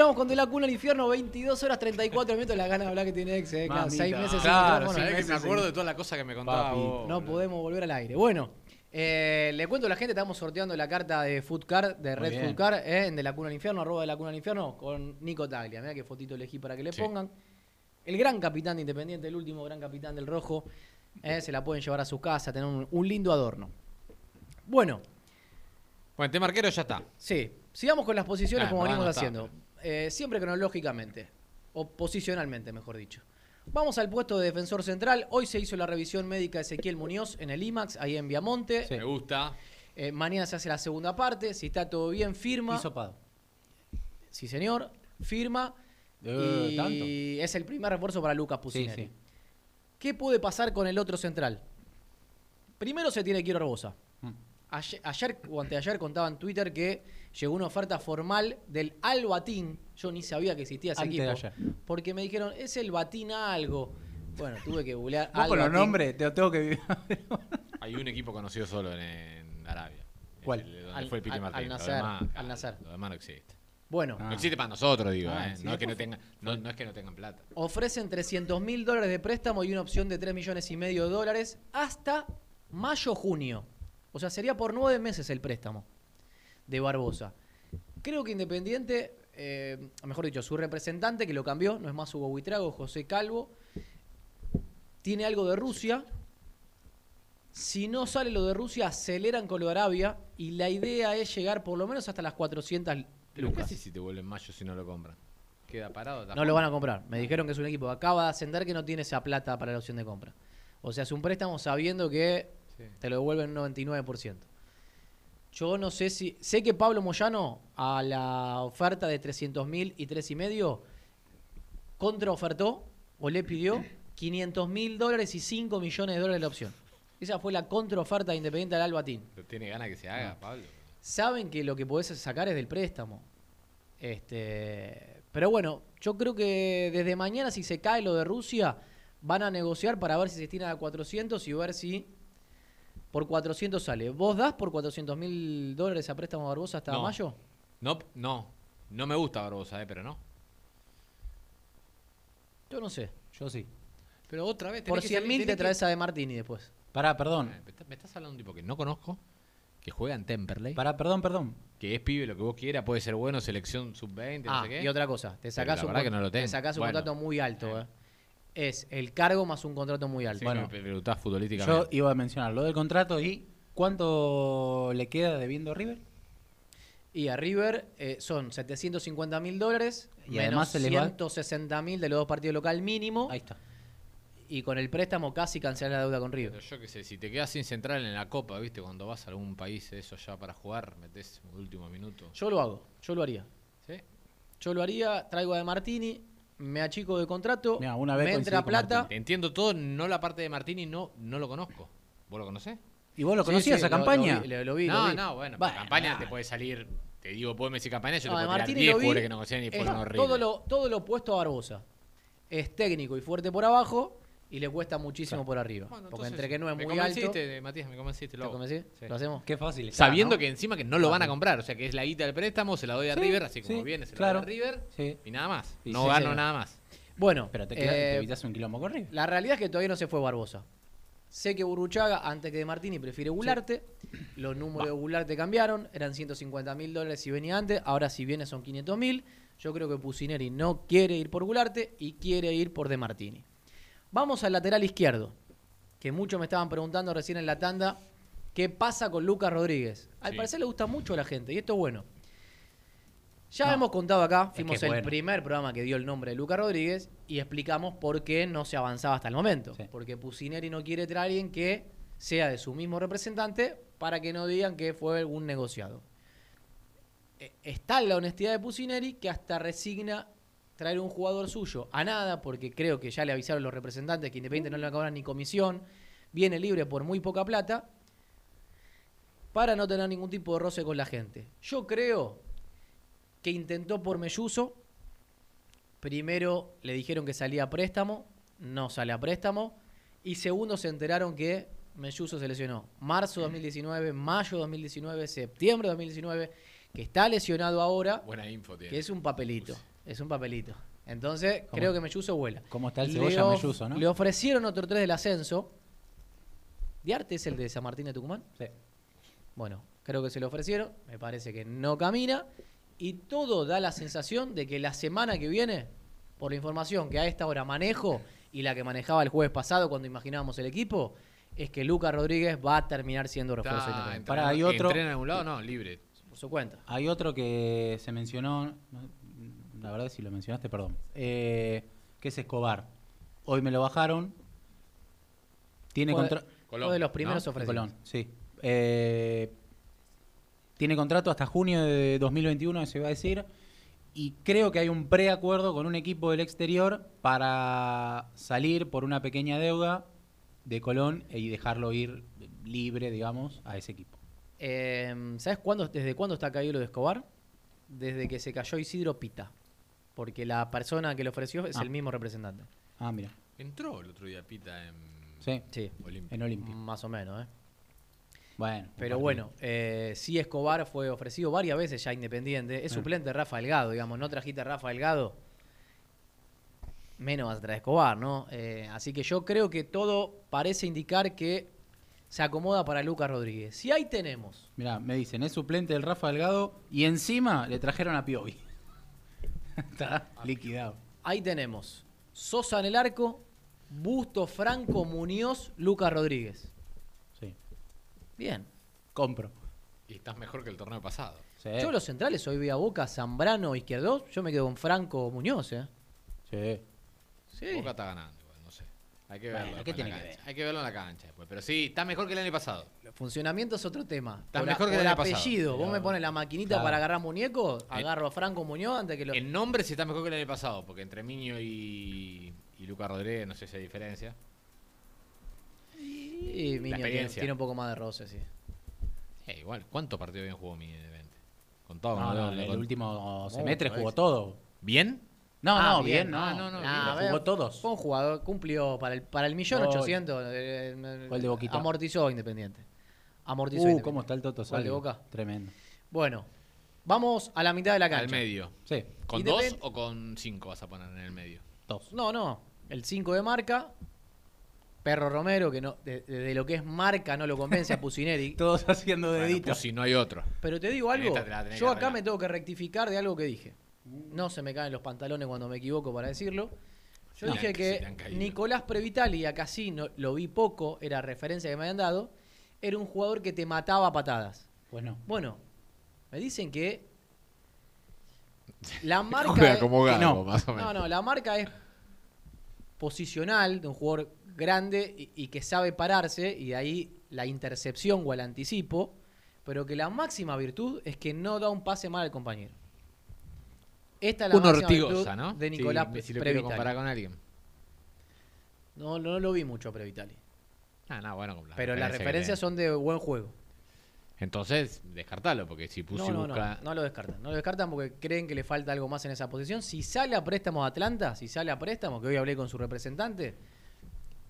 Continuamos con De la Cuna al Infierno, 22 horas 34 minutos. La gana de hablar que tiene ex, eh, Mamita. seis meses sin Claro, micrófono. sabés que me acuerdo de todas las cosas que me contaba Papi. vos. No podemos volver al aire. Bueno, eh, le cuento a la gente, estamos sorteando la carta de Food Car, de Red bien. Food Car, eh, en De la Cuna al Infierno, arroba de la Cuna al Infierno, con Nico Taglia. Mira qué fotito elegí para que le Sí. pongan. El gran capitán de Independiente, el último gran capitán del Rojo. eh, se la pueden llevar a su casa, tener un, un lindo adorno. Bueno, Bueno, el tema arquero ya está. sí, sigamos con las posiciones Ah, como no, venimos no está. haciendo. Eh, siempre cronológicamente, o posicionalmente, mejor dicho. Vamos al puesto de defensor central. Hoy se hizo la revisión médica de Ezequiel Muñoz en el IMAX, ahí en Viamonte. Sí. Me gusta. Eh, mañana se hace la segunda parte. Si está todo bien, firma. Hisopado. Sí, señor. Firma. Eh, y ¿tanto? es el primer refuerzo para Lucas Pusineri. sí. ¿Qué puede pasar con el otro central? Primero se tiene que ir Barbosa. Mm. Ayer, ayer o anteayer contaba en Twitter que llegó una oferta formal del Al Batín. Yo ni sabía que existía ese Antes de equipo. ayer. Porque me dijeron, es el Batín algo. Bueno, tuve que googlear. [LAUGHS] Vos Al con los nombres te lo tengo que [LAUGHS] Hay un equipo conocido solo en, en Arabia. ¿Cuál? El- donde Al- fue el Pique al- Martín. al demás, al Nasser. Lo demás no existe. Bueno, Ah. No existe para nosotros, digo. Ah, eh. sí, no, es que no, por tengan, no, no es que no tengan plata. ofrecen 300 mil dólares de préstamo y una opción de 3 millones y medio de dólares hasta mayo-junio. O sea, sería por nueve meses el préstamo de Barbosa. Creo que Independiente, eh, mejor dicho, su representante que lo cambió, no es más Hugo Buitrago, José Calvo, tiene algo de Rusia. Si no sale lo de Rusia, aceleran con lo de Arabia y la idea es llegar por lo menos hasta las 400 Pero ¿qué lucas. haces si te vuelven mayo si no lo compran? Queda parado. No lo van a comprar. Me dijeron que es un equipo que acaba de ascender que no tiene esa plata para la opción de compra. O sea, es un préstamo sabiendo que Sí. te lo devuelven un 99%. Yo no sé si... Sé que Pablo Moyano a la oferta de 300 mil y tres y medio contraofertó o le pidió 500 mil dólares y 5 millones de dólares la opción. Esa fue la contraoferta de Independiente al Albatín. Pero tiene ganas que se haga, Pablo. Saben que lo que podés sacar es del préstamo. Este, pero bueno, yo creo que desde mañana si se cae lo de Rusia, van a negociar para ver si se estiran a 400 y ver si por 400 sale. ¿Vos das por 400 mil dólares a préstamo Barbosa hasta No. mayo? No, no. No me gusta Barbosa, eh, pero no. Yo no sé. Yo sí. Pero otra vez. Por 100 mil te traes a De Martini después. Pará, perdón. Me, está- me estás hablando de un tipo que no conozco, que juega en Temperley, Pará, perdón, perdón. que es pibe lo que vos quieras, puede ser bueno, selección sub-20, no Ah, sé qué. y otra cosa, te sacás un, que no lo te sacás un Bueno. contrato muy alto. Bueno. eh. Es el cargo más un contrato muy alto. Sí, Bueno. me preguntás Yo futbolísticamente. iba a mencionar lo del contrato y ¿cuánto le queda debiendo a River? Y a River eh, son 750 mil dólares Y menos además se les va- 160 mil de los dos partidos local mínimo. Ahí está. Y con el préstamo casi cancelar la deuda con Pero River. yo qué sé, si te quedas sin central en la Copa, ¿viste? Cuando vas a algún país eso ya para jugar, metes último minuto. Yo lo hago, yo lo haría. ¿Sí? Yo lo haría, traigo a De Martini, me achico de contrato, Mirá, una vez me entra plata. Te entiendo todo, no la parte de Martini, no, no lo conozco. ¿Vos lo conocés? ¿Y vos lo conocías sí, esa lo- campaña? Lo, vi, lo- lo vi, lo no, vi. no, bueno, Bueno, la campaña te puede salir, te digo, podés decir campaña, yo No, te de puedo tirar Martini 10 lo vi, jugadores que no conocían y fueron horribles. todo lo, todo lo opuesto a Barbosa. Es técnico y fuerte por abajo y le cuesta muchísimo por arriba. Bueno, porque entre que no es me muy alto. convenciste, Matías, me convenciste. Lo ¿Te convencí? Sí. ¿Lo hacemos? Qué fácil. está, Sabiendo ¿no? que encima que no lo van a comprar, o sea que es la guita del préstamo, se la doy a Sí, River, así como sí, viene, se claro. la doy a River Sí. y nada más. Y no sí, gano nada más. Bueno, Pero te, queda- eh, te evitas un quilombo con River. la realidad es que todavía no se fue Barbosa. Sé que Burruchaga, antes que de Martini, prefiere Gularte. Los números de Gularte cambiaron. Eran 150 mil dólares si venía antes. Ahora si viene son 500 mil. Yo creo que Pusineri no quiere ir por Gularte y quiere ir por De Martini. Vamos al lateral izquierdo. Que muchos me estaban preguntando recién en la tanda. ¿Qué pasa con Lucas Rodríguez? Al Sí. parecer le gusta mucho a la gente y esto es bueno. Ya No, hemos contado acá, es que fuimos el bueno. primer programa que dio el nombre de Lucas Rodríguez y explicamos por qué no se avanzaba hasta el momento. Sí. Porque Pusineri no quiere traer a alguien que sea de su mismo representante para que no digan que fue un negociado. Eh, Está la honestidad de Pusineri que hasta resigna traer un jugador suyo a nada, porque creo que ya le avisaron los representantes que Independiente no le van a cobrar ni comisión, viene libre por muy poca plata, para no tener ningún tipo de roce con la gente. Yo creo que intentó por Melluso. Primero le dijeron que salía a préstamo, no sale a préstamo. Y segundo se enteraron que Melluso se lesionó. Marzo 2019, mayo 2019, septiembre 2019, que está lesionado ahora, Buena info tiene. que es un papelito. Es un papelito. Entonces, ¿Cómo? creo que Melluso vuela. ¿Cómo está el cebolla melluzo, no? Le ofrecieron otro 3 del ascenso. ¿Diarte es el de San Martín de Tucumán? Sí. Bueno, creo que se lo ofrecieron, me parece que no camina y todo da la sensación de que la semana que viene, por la información que a esta hora manejo y la que manejaba el jueves pasado cuando imaginábamos el equipo, es que Lucas Rodríguez va a terminar siendo refuerzo Está independiente. entrenando- Pará, hay otro- ¿Entrena en algún lado? No, libre. Por su cuenta. Hay otro que se mencionó, no, la verdad si lo mencionaste, perdón, eh, que es Escobar. Hoy me lo bajaron. Tiene Fue- contra- Colón, Fue de los primeros ¿no? ofrecidos. Colón, sí. Eh, tiene contrato hasta junio de 2021, se va a decir. Y creo que hay un preacuerdo con un equipo del exterior para salir por una pequeña deuda de Colón y dejarlo ir libre, digamos, a ese equipo. Eh, ¿Sabes cuándo, desde cuándo está caído lo de Escobar? Desde que se cayó Isidro Pita. Porque la persona que le ofreció es Ah. el mismo representante. Ah, mira. Entró el otro día Pita en Sí, Sí, Olimpia. en Olimpia. más o menos, ¿eh? Bueno. Pero bueno, eh, sí Escobar fue ofrecido varias veces ya Independiente. Es Ah. suplente de Rafa Delgado, digamos. No trajiste a Rafa Delgado, menos vas a traer Escobar, ¿no? Eh, así que yo creo que todo parece indicar que se acomoda para Lucas Rodríguez. Si ahí tenemos, Mirá, me dicen, es suplente del Rafa Delgado y encima le trajeron a Piovi. Está liquidado. ahí tenemos Sosa en el arco, Busto, Franco, Muñoz, Lucas Rodríguez. Sí. Bien. Compro. Y estás mejor que el torneo pasado. Sí. Yo los centrales hoy vi a Boca, Zambrano, Izquierdo. Yo me quedo con Franco Muñoz, ¿eh? Sí. Sí. Boca está ganando. Hay que Bueno, verlo. ¿qué después en tiene la que cancha. Hay que verlo en la cancha después. Pero sí, está mejor que el año pasado. Funcionamiento es otro tema. Está por mejor que el año pasado. apellido. Vos Pero- me pones la maquinita Claro. para agarrar muñecos, agarro a Franco Muñoz antes que lo. En nombre sí está mejor que el año pasado, porque entre Miño y, y Lucas Rodríguez no sé si hay diferencia. Y Miño tiene, experiencia. tiene un poco más de roce, sí. Eh, igual, ¿cuántos partidos bien jugó Miño de 20? Con todo, No, no, todo, el con- último semestre jugó todo. ¿Bien? No, Ah, no, bien, bien. no. Ah, no, no, bien. ver, jugó todos. Fue un jugador, cumplió para el, para el millón ochocientos. eh, eh, de Boquita. Amortizó Independiente. Amortizó Uh, Independiente. cómo está el Toto Gol de. Boca. Tremendo. Bueno, vamos a la mitad de la cancha. Al medio. Sí, ¿Con Independ- dos o con cinco vas a poner en el medio? dos. No, no. El 5 de marca. Perro Romero, que no, de, lo que es marca no lo convence a [LAUGHS] Pusineri. Todos haciendo Bueno, deditos. pues si no hay otro. Pero te digo algo, yo acá arreglar. me tengo que rectificar de algo que dije. No se me caen los pantalones cuando me equivoco para decirlo. Yo No, dije que. Nicolás Previtali, acá sí no, lo vi poco, era referencia que me habían dado, era un jugador que te mataba a patadas. Bueno, Bueno, me dicen que [LAUGHS] la marca... Juega es- como que Gago, no. más o menos. no, no, la marca es posicional de un jugador grande y, y que sabe pararse y de ahí la intercepción o el anticipo, pero que la máxima virtud es que no da un pase mal al compañero. Esta es la Un máxima Ortigosa, ¿no? de Nicolás si, si lo quiero comparar con alguien. No, no lo vi mucho a Previtali. Ah, no, bueno, las Pero las referencias son de buen juego. Entonces, descartalo, porque si Pusi No, no, no, no lo descartan. No lo descartan porque creen que le falta algo más en esa posición. Si sale a préstamo a Atlanta, si sale a préstamo, que hoy hablé con su representante,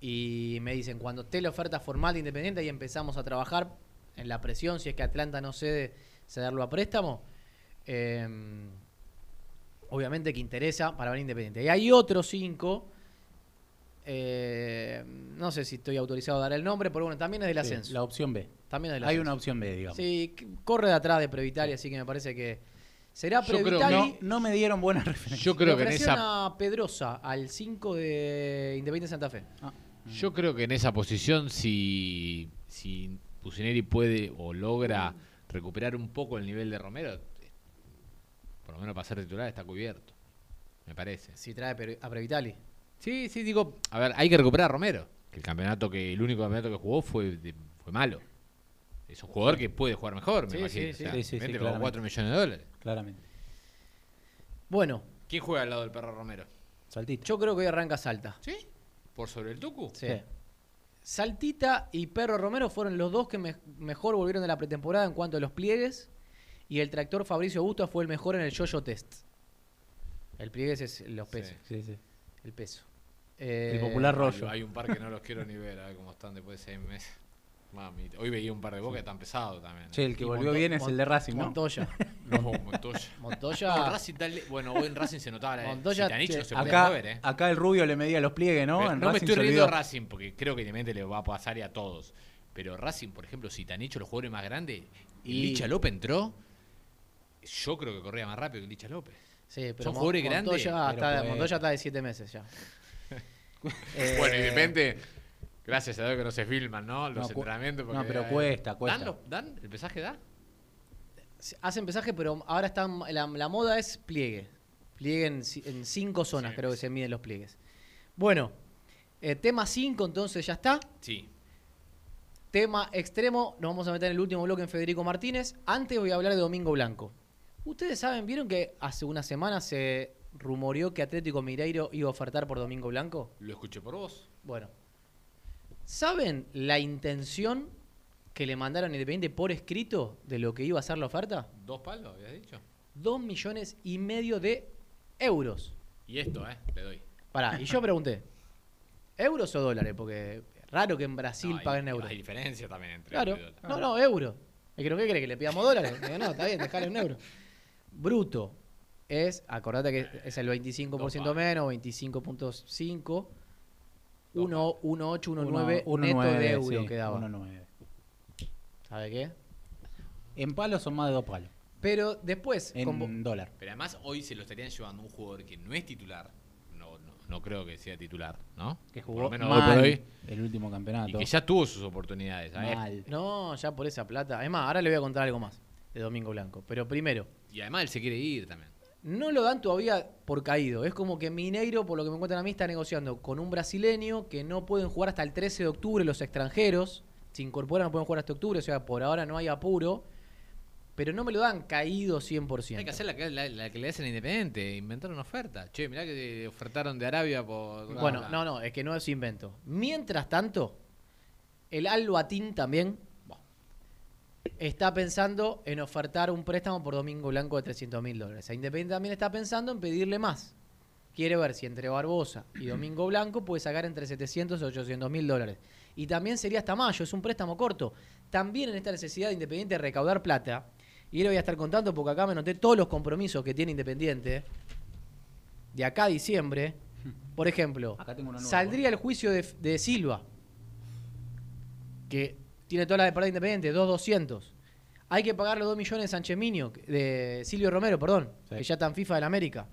y me dicen, cuando esté la oferta formal de Independiente, ahí empezamos a trabajar en la presión, si es que Atlanta no cede, cederlo a préstamo. Eh, obviamente que interesa para ver Independiente. Y hay otros cinco, eh, no sé si estoy autorizado a dar el nombre, pero bueno, también es del Sí, ascenso. la opción B. También es del Hay ascenso. una opción B, digamos. Sí, corre de atrás de Previtali, así que me parece que será Yo creo. No, no me dieron buenas [LAUGHS] referencias. Yo creo que en esa a Pedrosa, al 5 de Independiente Santa Fe. Ah, Yo creo que en esa posición, si, si Pusineri puede o logra recuperar un poco el nivel de Romero, por lo menos para ser titular está cubierto. Me parece. Si trae a Previtali. Sí, sí, digo, a ver, hay que recuperar a Romero. Que el campeonato que, el único campeonato que jugó fue, de- fue malo. Es un jugador que puede jugar mejor, me Sí, imagino. sí, O sea, Sí, sí, sí, vende por claramente. 4 millones de dólares. claramente. Bueno, ¿Quién juega al lado del perro Romero? Saltito. yo creo que hoy arranca Salta. ¿Sí? ¿Por sobre el Tucu? Sí. Sí. Saltita y Perro Romero fueron los dos que me- mejor volvieron de la pretemporada en cuanto a los pliegues. Y el tractor Fabricio Augusto fue el mejor en el yo-yo test. El pliegues es los pesos, Sí, sí. el peso. El Eh, popular rollo. hay un par que no los quiero ni ver, a ver cómo están después de seis meses. Mamita. Hoy veía un par de boca que están pesados también. Che, el que y volvió Monto- bien es el de Racing, ¿no? Montoya. [LAUGHS] No, Montoya. Montoya. No, Racing tal- bueno, hoy en Racing se notaba la Montoya, che, no se Acá, mover, ¿eh? acá el rubio le medía los pliegues, ¿no? Pero En no me Racing estoy se riendo de. Racing porque creo que evidentemente le va a pasar y a todos. Pero Racing, por ejemplo, si te han hecho los jugadores más grandes, y Y- Licha López entró, yo creo que corría más rápido que Licha López. Sí, pero Son Mon- jugadores grandes, Montoya, pero está, puede- Montoya está de siete meses ya. Eh, [LAUGHS] Bueno, y de repente, gracias a Dios que no se filman, ¿no? Los No, cu- entrenamientos. no, porque, pero eh, cuesta, cuesta. ¿Dan, los- dan? ¿El pesaje da? Hacen pesaje, pero ahora están, la, la moda es pliegue. Pliegue en, ci- en cinco zonas, Sí, creo que se miden los pliegues. Bueno, eh, tema 5, entonces ya está. Sí. Tema extremo, nos vamos a meter en el último bloque en Federico Martínez. Antes voy a hablar de Domingo Blanco. Ustedes saben, ¿vieron que hace una semana se rumoreó que Atlético Mineiro iba a ofertar por Domingo Blanco? Lo escuché por vos. Bueno, ¿saben la intención que le mandaron Independiente por escrito de lo que iba a ser la oferta? ¿Dos palos, habías dicho? Dos millones y medio de euros. Y esto, ¿eh? Le doy. Pará, y yo pregunté, ¿euros o dólares? Porque es raro que en Brasil No, hay- paguen euros. Hay diferencia también entre Claro, y no, no, euros. Es que no, ¿qué crees? ¿Que le pidamos dólares? Digo, no, está bien, dejale un euro. Bruto es, acordate que es el 25% Dos menos, 25.5, 1.819 Uno- neto uno nueve, de euro sí, quedaba. uno nueve. ¿Sabe qué? En palos son más de dos palos. Pero después, En con- dólar. Pero además hoy se lo estarían llevando un jugador que no es titular. No, no, no creo que sea titular, ¿no? Que jugó menos mal hoy por hoy. el último campeonato. Y que ya tuvo sus oportunidades. ¿sabes? Mal. No, ya por esa plata. Es más, ahora le voy a contar algo más de Domingo Blanco. Pero primero, Y además él se quiere ir también. no lo dan todavía por caído. Es como que Mineiro, por lo que me cuentan a mí, está negociando con un brasileño que no pueden jugar hasta el 13 de octubre los extranjeros. Se incorporan, no pueden jugar hasta octubre, o sea, por ahora no hay apuro. Pero no me lo dan caído 100%. Hay que hacer la que, la, la que le hacen a Independiente, inventar una oferta. Che, mirá que ofertaron de Arabia por... Bueno, no, no, es que no es invento. Mientras tanto, el Al Batín también está pensando en ofertar un préstamo por Domingo Blanco de 300 mil dólares. A Independiente también está pensando en pedirle más. Quiere ver si entre Barbosa y Domingo Blanco puede sacar entre 700 y 800 mil dólares. Y también sería hasta mayo, es un préstamo corto. También en esta necesidad de Independiente de recaudar plata, y le voy a estar contando porque acá me noté todos los compromisos que tiene Independiente de acá a diciembre. Por ejemplo, Acá tengo saldría el juicio de, de Silva, que tiene toda la de parada independiente, 2.200. Hay que pagar los 2 millones de Sánchez Miño, de Silvio Romero, perdón, Sí. que ya está en FIFA del América.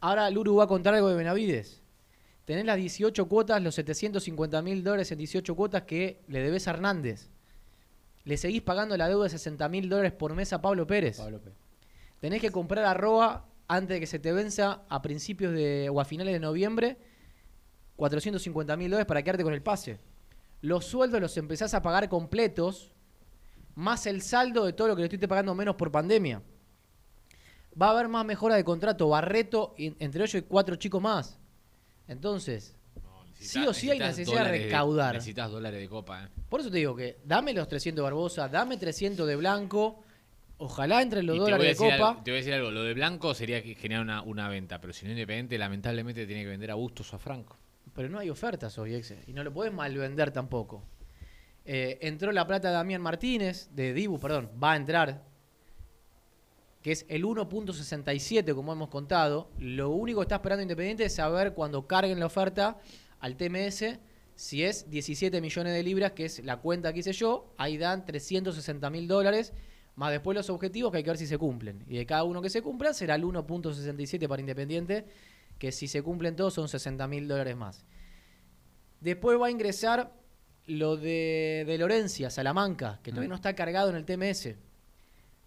Ahora Luru va a contar algo de Benavides. Tenés las 18 cuotas, los 750 mil dólares en 18 cuotas que le debes a Hernández. Le seguís pagando la deuda de 60 mil dólares por mes a Pablo Pérez. Pablo Pérez. Tenés que comprar arroba antes de que se te venza a principios de o a finales de noviembre 450 mil dólares para quedarte con el pase. Los sueldos los empezás a pagar completos, más el saldo de todo lo que le estoy pagando menos por pandemia. Va a haber más mejora de contrato. Barreto, entre ellos y cuatro chicos más. Entonces, sí o sí hay necesidad de recaudar. necesitas dólares de copa, ¿eh? Por eso te digo que dame los 300 de Barbosa, dame 300 de Blanco. Ojalá entre los Y dólares de Copa. algo, te voy a decir algo, lo de Blanco sería que generar una, una venta, pero si no Independiente, lamentablemente tiene que vender a Bustos o a Franco. Pero no hay ofertas hoy, Exe. Y no lo podés mal vender tampoco. Eh, entró la plata de Damián Martínez, de Dibu, perdón, va a entrar. Que es el 1.67, como hemos contado. Lo único que está esperando Independiente es saber cuando carguen la oferta al TMS si es 17 millones de libras, que es la cuenta que hice yo. Ahí dan 360 mil dólares. Más después los objetivos que hay que ver si se cumplen. Y de cada uno que se cumpla será el 1.67 para Independiente, que si se cumplen todos son 60 mil dólares más. Después va a ingresar lo de, de Lorencia, Salamanca, que todavía no está cargado en el TMS.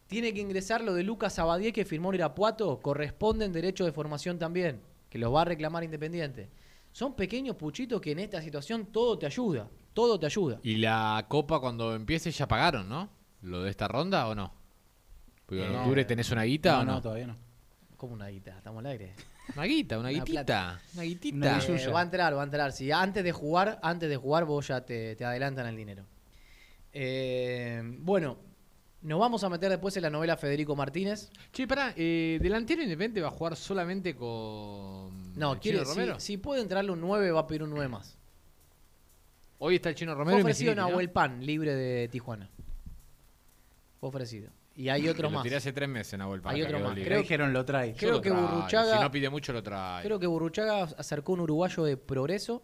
Tiene que ingresar lo de Lucas Abadie, que firmó en Irapuato, corresponde en derecho de formación también, que los va a reclamar Independiente. Son pequeños puchitos que en esta situación todo te ayuda, todo te ayuda. Y la copa cuando empiece ya pagaron, ¿no? ¿Lo de esta ronda o no? Porque en Eh, octubre tenés una guita no, o no? no, todavía no. Como una guita, estamos al aire. Una guita, una guitita. Una guitita. Eh, va a entrar, va a entrar. Si antes de jugar, antes de jugar, vos ya te, te adelantan el dinero. Eh, bueno, nos vamos a meter después en la novela Federico Martínez. Che, pará, eh, delantero independiente va a jugar solamente con. No, el quiere, Chino si, Romero. si puede entrarle un 9, va a pedir un 9 más. Hoy está el Chino Romero y ofrecido ¿no? Nahuel Pan, libre de Tijuana. Fue ofrecido. Y hay Que otro lo más. tiré hace tres meses, Nahuel Pan, Hay acá otro quedó más. Creo- dijeron lo trae. Creo lo que trae. Burruchaga- Si no pide mucho, lo trae. Creo que Burruchaga acercó un uruguayo de progreso.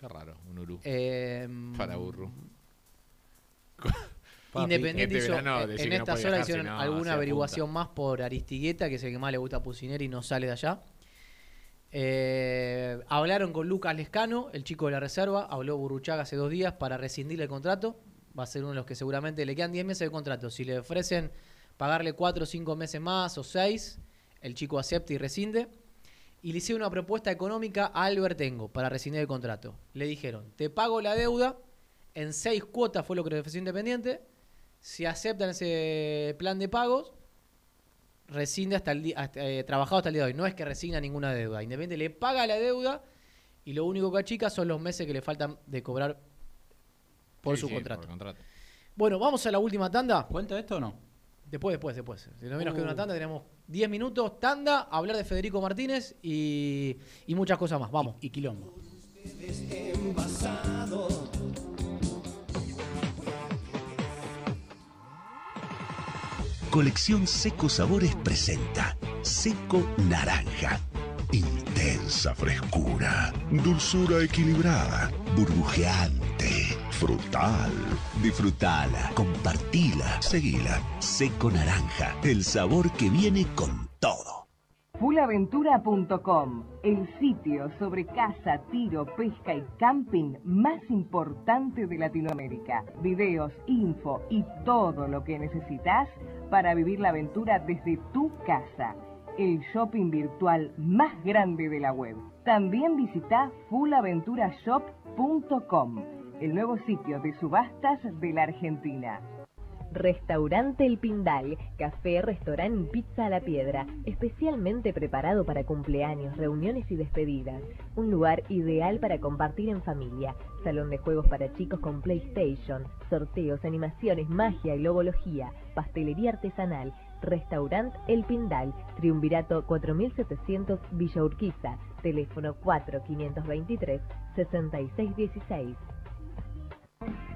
Qué raro, un Uru. eh, Para Burru. [LAUGHS] Independiente Este hizo, verano eh, en no estas horas hicieron no, alguna averiguación más por Aristigueta, que es el que más le gusta a Pusineri y no sale de allá. Eh, hablaron con Lucas Lescano, el chico de la reserva, habló Burruchaga hace dos días para rescindirle el contrato. Va a ser uno de los que seguramente le quedan 10 meses de contrato. Si le ofrecen pagarle 4 o 5 meses más o 6, el chico acepta y rescinde. Y le hicieron una propuesta económica a Albert Tengo para rescindir el contrato. Le dijeron, te pago la deuda en 6 cuotas, fue lo que le ofreció Independiente. Si aceptan ese plan de pagos, rescinde hasta el día, eh, trabajado hasta el día de hoy. No es que resigna ninguna deuda. Independiente le paga la deuda y lo único que achica son los meses que le faltan de cobrar por Sí, su sí, contrato. por contrato. Bueno, vamos a la última tanda. ¿Cuenta esto o no? Después, después, después. Si no nos queda Uh. una tanda, tenemos 10 minutos, tanda, hablar de Federico Martínez y, y muchas cosas más. Vamos. Y quilombo. Colección Seco Sabores presenta Seco Naranja. Intensa frescura, dulzura equilibrada, burbujeante, frutal. Disfrutala, compartila, seguila. Seco Naranja, el sabor que viene con todo. Fulaventura.com, el sitio sobre caza, tiro, pesca y camping más importante de Latinoamérica. Videos, info y todo lo que necesitas para vivir la aventura desde tu casa. El shopping virtual más grande de la web. También visita fulaventurashop.com, el nuevo sitio de subastas de la Argentina. Restaurante El Pindal, café, restaurante y pizza a la piedra, especialmente preparado para cumpleaños, reuniones y despedidas. Un lugar ideal para compartir en familia. Salón de juegos para chicos con PlayStation, sorteos, animaciones, magia y logología, pastelería artesanal. Restaurante El Pindal, Triunvirato 4700 Villa Urquiza, teléfono 4523 6616. Thank you.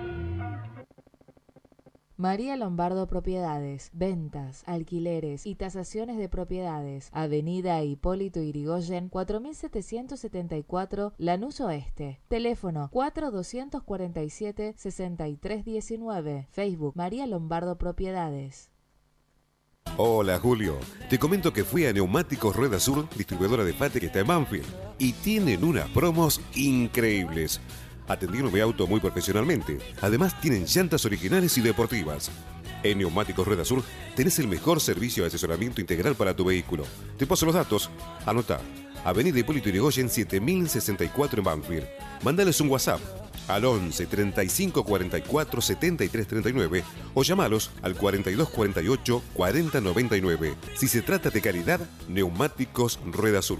María Lombardo Propiedades, ventas, alquileres y tasaciones de propiedades. Avenida Hipólito Irigoyen, 4774, Lanús Oeste. Teléfono 4247-6319. Facebook María Lombardo Propiedades. Hola Julio, te comento que fui a Neumáticos Rueda Sur, distribuidora de Fate que está en Banfield, y tienen unas promos increíbles. Atendieron mi auto muy profesionalmente. Además tienen llantas originales y deportivas. En Neumáticos Rueda Sur tenés el mejor servicio de asesoramiento integral para tu vehículo. Te paso los datos. Anota. Avenida Hipólito Yrigoyen 7064 en Banfield. Mándales un WhatsApp al 11 35 44 73 39 o llamalos al 42 48 40 99. Si se trata de calidad, Neumáticos Rueda Sur.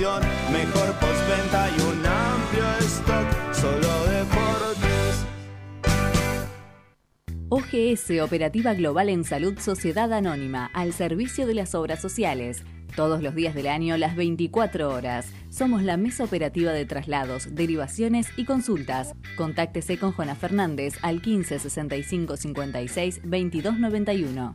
mejor postventa y un amplio stock. Solo deportes. OGS Operativa Global en Salud Sociedad Anónima, al servicio de las obras sociales. Todos los días del año, las 24 horas. Somos la mesa operativa de traslados, derivaciones y consultas. Contáctese con Jona Fernández al 15 65 56 22 91.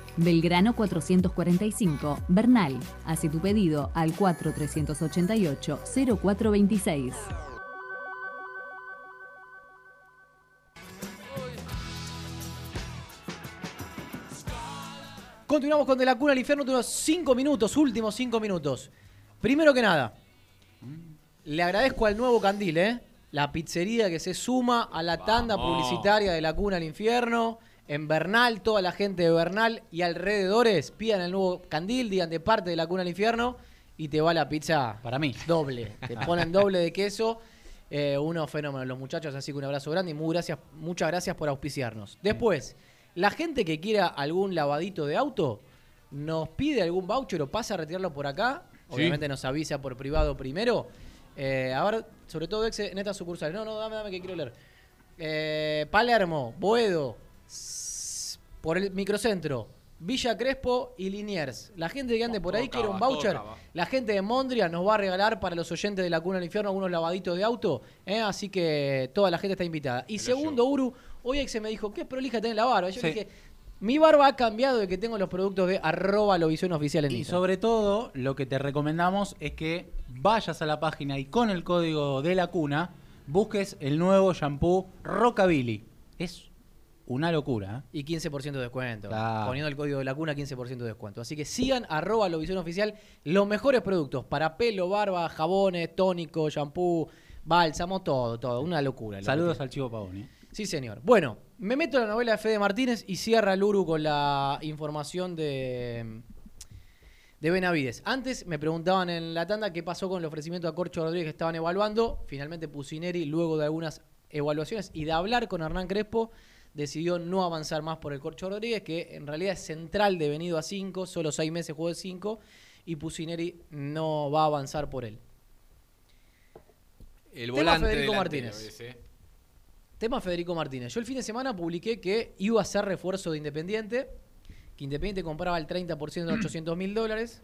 Belgrano 445, Bernal. Hace tu pedido al 4388-0426. Continuamos con De la Cuna al Infierno, unos 5 minutos, últimos 5 minutos. Primero que nada, le agradezco al nuevo Candil, ¿eh? La pizzería que se suma a la tanda Vamos. publicitaria de La Cuna al Infierno. En Bernal, toda la gente de Bernal y alrededores pidan el nuevo Candil, digan de parte de La Cuna al Infierno y te va la pizza Para mí. doble. Te [LAUGHS] ponen doble de queso. Eh, unos fenómenos los muchachos, así que un abrazo grande y muy gracias, muchas gracias por auspiciarnos. Después, la gente que quiera algún lavadito de auto, nos pide algún voucher o pasa a retirarlo por acá. Sí. Obviamente nos avisa por privado primero. Eh, a ver, sobre todo en estas sucursales. No, no, dame, dame que quiero leer. Eh, Palermo, Boedo, por el microcentro, Villa Crespo y Liniers. La gente que ande por ahí quiere un voucher. La gente de Mondria nos va a regalar para los oyentes de la Cuna del Infierno unos lavaditos de auto. ¿eh? Así que toda la gente está invitada. Y segundo, Uru, hoy ex me dijo, qué prolija tenés la barba. Yo Sí. dije, mi barba ha cambiado de que tengo los productos de arroba Lovisión Oficial en Y Instagram. sobre todo, lo que te recomendamos es que vayas a la página y con el código de la cuna busques el nuevo shampoo Rockabilly. Es una locura. ¿eh? Y 15% de descuento. Claro. Poniendo el código de la cuna, 15% de descuento. Así que sigan arroba Lovisión Oficial los mejores productos para pelo, barba, jabones, tónico, shampoo, bálsamo, todo, todo. Una locura. Saludos al Chivo Pavoni. Sí, señor. Bueno, me meto en la novela de Fede Martínez y cierra Luru con la información de, de Benavides. Antes me preguntaban en la tanda qué pasó con el ofrecimiento a Corcho Rodríguez que estaban evaluando. Finalmente Pusineri, luego de algunas evaluaciones y de hablar con Hernán Crespo, decidió no avanzar más por el Corcho Rodríguez, que en realidad es central de venido a 5, solo seis meses jugó de 5, y Pusineri no va a avanzar por él. El Tema volante Federico delantero Martínez. Tema Federico Martínez. Yo el fin de semana publiqué que iba a ser refuerzo de Independiente, que Independiente compraba el 30% de 800 mil dólares.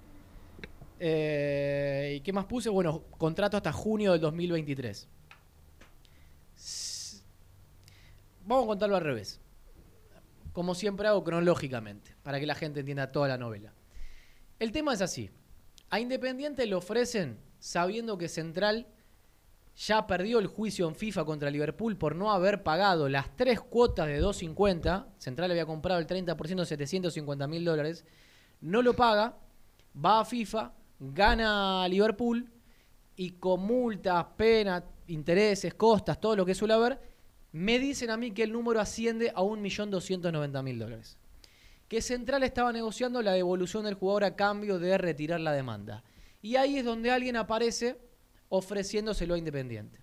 Eh, ¿Y qué más puse? Bueno, contrato hasta junio del 2023. Vamos a contarlo al revés. Como siempre hago cronológicamente, para que la gente entienda toda la novela. El tema es así. A Independiente le ofrecen, sabiendo que Central ya perdió el juicio en FIFA contra Liverpool por no haber pagado las tres cuotas de 250. Central había comprado el 30% de 750 mil dólares. No lo paga, va a FIFA, gana a Liverpool y con multas, penas, intereses, costas, todo lo que suele haber, me dicen a mí que el número asciende a 1.290.000 dólares. Que Central estaba negociando la devolución del jugador a cambio de retirar la demanda. Y ahí es donde alguien aparece ofreciéndoselo a Independiente.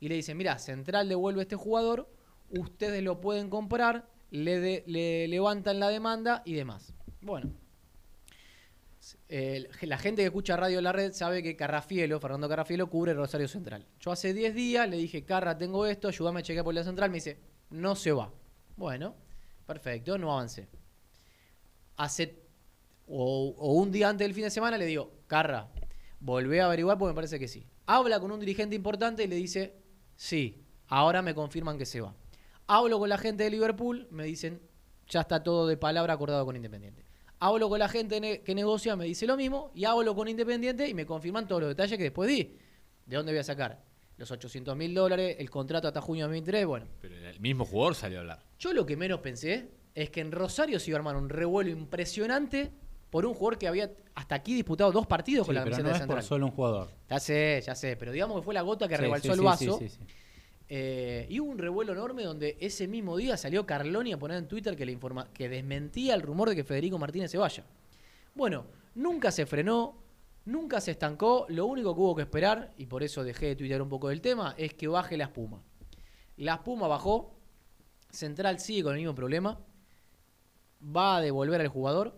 Y le dice, mira, Central devuelve a este jugador, ustedes lo pueden comprar, le, de- le levantan la demanda y demás. Bueno, la gente que escucha Radio La Red sabe que Carrafielo, Fernando Carrafielo, cubre Rosario Central. Yo hace 10 días le dije, Carra, tengo esto, ayúdame a chequear por la central. Me dice, no se va. Bueno, perfecto, no avancé. Hace, o, o un día antes del fin de semana le digo, Carra, volvé a averiguar porque me parece que sí. Habla con un dirigente importante y le dice, sí, ahora me confirman que se va. Hablo con la gente de Liverpool, me dicen, ya está todo de palabra acordado con Independiente. Hablo con la gente que negocia, me dice lo mismo, y hablo con Independiente y me confirman todos los detalles que después di. ¿De dónde voy a sacar? Los 800 mil dólares, el contrato hasta junio de 2023, bueno. Pero el mismo jugador salió a hablar. Yo lo que menos pensé es que en Rosario se iba a armar un revuelo impresionante por un jugador que había hasta aquí disputado dos partidos con la camiseta no de es por Central. solo un jugador. Ya sé, ya sé, pero digamos que fue la gota que Sí, rebalsó sí, el sí, vaso. Eh, y hubo un revuelo enorme donde ese mismo día salió Carloni a poner en Twitter que, le que desmentía el rumor de que Federico Martínez se vaya. Bueno, nunca se frenó, nunca se estancó. Lo único que hubo que esperar, y por eso dejé de tuitear un poco del tema, es que baje la espuma. La espuma bajó, Central sigue con el mismo problema, va a devolver al jugador.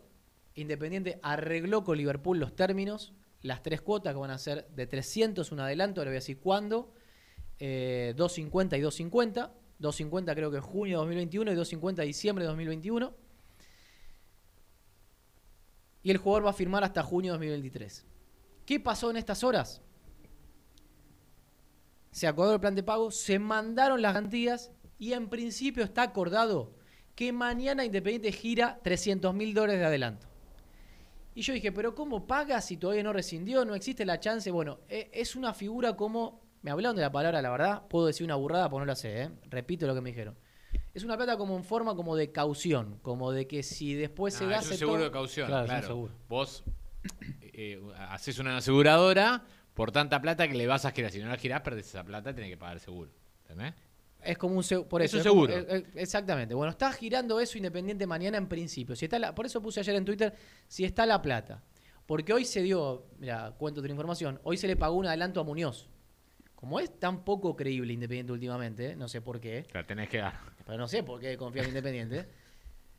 Independiente arregló con Liverpool los términos, las tres cuotas que van a ser de 300 un adelanto, ahora voy a decir cuándo, eh, 250 y 250. 250 creo que junio de 2021 y 250 diciembre de 2021. Y el jugador va a firmar hasta junio de 2023. ¿Qué pasó en estas horas? Se acordó el plan de pago, se mandaron las garantías y en principio está acordado que mañana Independiente gira 300 mil dólares de adelanto. Y yo dije, pero ¿cómo paga si todavía no rescindió? No existe la chance. Bueno, e- es una figura como... Me hablaron de la palabra, la verdad. Puedo decir una burrada, porque no la sé, ¿eh? Repito lo que me dijeron. Es una plata como en forma como de caución, como de que si después se Ah, da... es un se seguro de caución. Claro, Claro, seguro. Vos eh, haces una aseguradora por tanta plata que le vas a girar. Si no la girás, perdés esa plata, tenés que pagar el seguro. ¿Entendés? Es como un seguro. Por Es eso, un seguro. exactamente. Bueno, está girando eso Independiente mañana en principio. Si está la- por eso puse ayer en Twitter si está la plata. Porque hoy se dio, mira, cuento otra información, hoy se le pagó un adelanto a Muñoz. Como es tan poco creíble Independiente últimamente, no sé por qué, La tenés que dar. pero no sé por qué confiar en Independiente,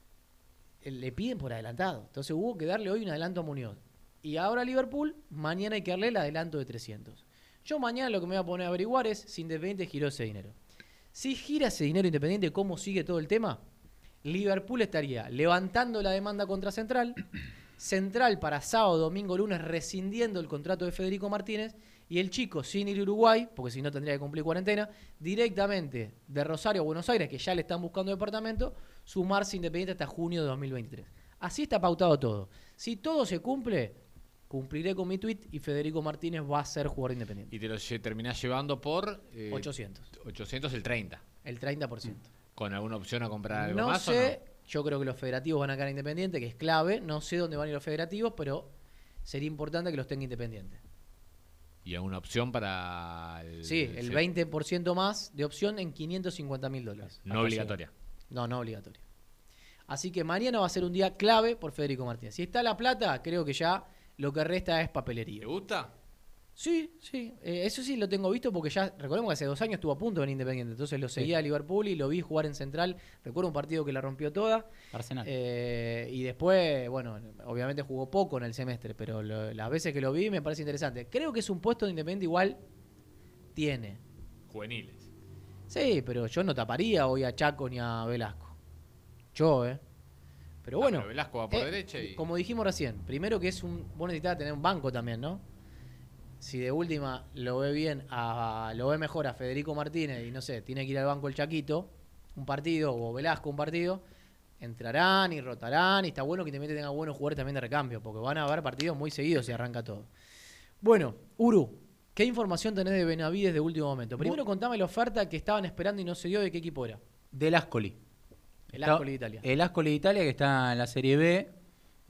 [LAUGHS] eh, le piden por adelantado. Entonces hubo que darle hoy un adelanto a Muñoz. Y ahora Liverpool, mañana hay que darle el adelanto de 300. Yo mañana lo que me voy a poner a averiguar es si Independiente giró ese dinero. Si gira ese dinero Independiente, ¿cómo sigue todo el tema? Liverpool estaría levantando la demanda contra Central, [COUGHS] Central para sábado, domingo, lunes rescindiendo el contrato de Federico Martínez y el chico sin ir a Uruguay, porque si no tendría que cumplir cuarentena, directamente de Rosario a Buenos Aires, que ya le están buscando departamento, sumarse Independiente hasta junio de 2023. Así está pautado todo. Si todo se cumple, cumpliré con mi tweet y Federico Martínez va a ser jugador independiente. Y te lo lle- terminás llevando por... eh, 800. 800 el 30. El 30%. ¿Con alguna opción a comprar algo No más sé, yo creo que los federativos van a quedar independientes, que es clave. No sé dónde van a ir los federativos, pero sería importante que los tenga independientes. ¿Y alguna opción para el... Sí, el sí, 20% más de opción en 550 mil dólares. No obligatoria. No, no obligatoria. Así que mañana va a ser un día clave por Federico Martínez. Si está la plata, creo que ya lo que resta es papelería. ¿Te gusta? Sí, sí. Eh, eso sí lo tengo visto porque ya, recordemos que hace dos años estuvo a punto de venir Independiente. Entonces lo seguía a Liverpool y lo vi jugar en Central. Recuerdo un partido que la rompió toda. Arsenal. Eh, y después, bueno, obviamente jugó poco en el semestre, pero lo- las veces que lo vi me parece interesante. Creo que es un puesto de Independiente igual tiene. Juveniles. Sí, pero yo no taparía hoy a Chaco ni a Velasco. Yo, ¿eh? Pero bueno. pero Velasco va por eh, derecha y- Como dijimos recién, primero que es un. Vos necesitas tener un banco también, ¿no? Si de última lo ve bien, a, lo ve mejor a Federico Martínez y no sé, tiene que ir al banco el Chaquito, un partido, o Velasco un partido, entrarán y rotarán. Y está bueno que también tenga buenos jugadores también de recambio, porque van a haber partidos muy seguidos si arranca todo. Bueno, Uru, ¿qué información tenés de Benavides de último momento? Primero contame la oferta que estaban esperando y no se dio, ¿de qué equipo era? Del Ascoli. El Ascoli de Italia. El Ascoli de Italia que está en la Serie B.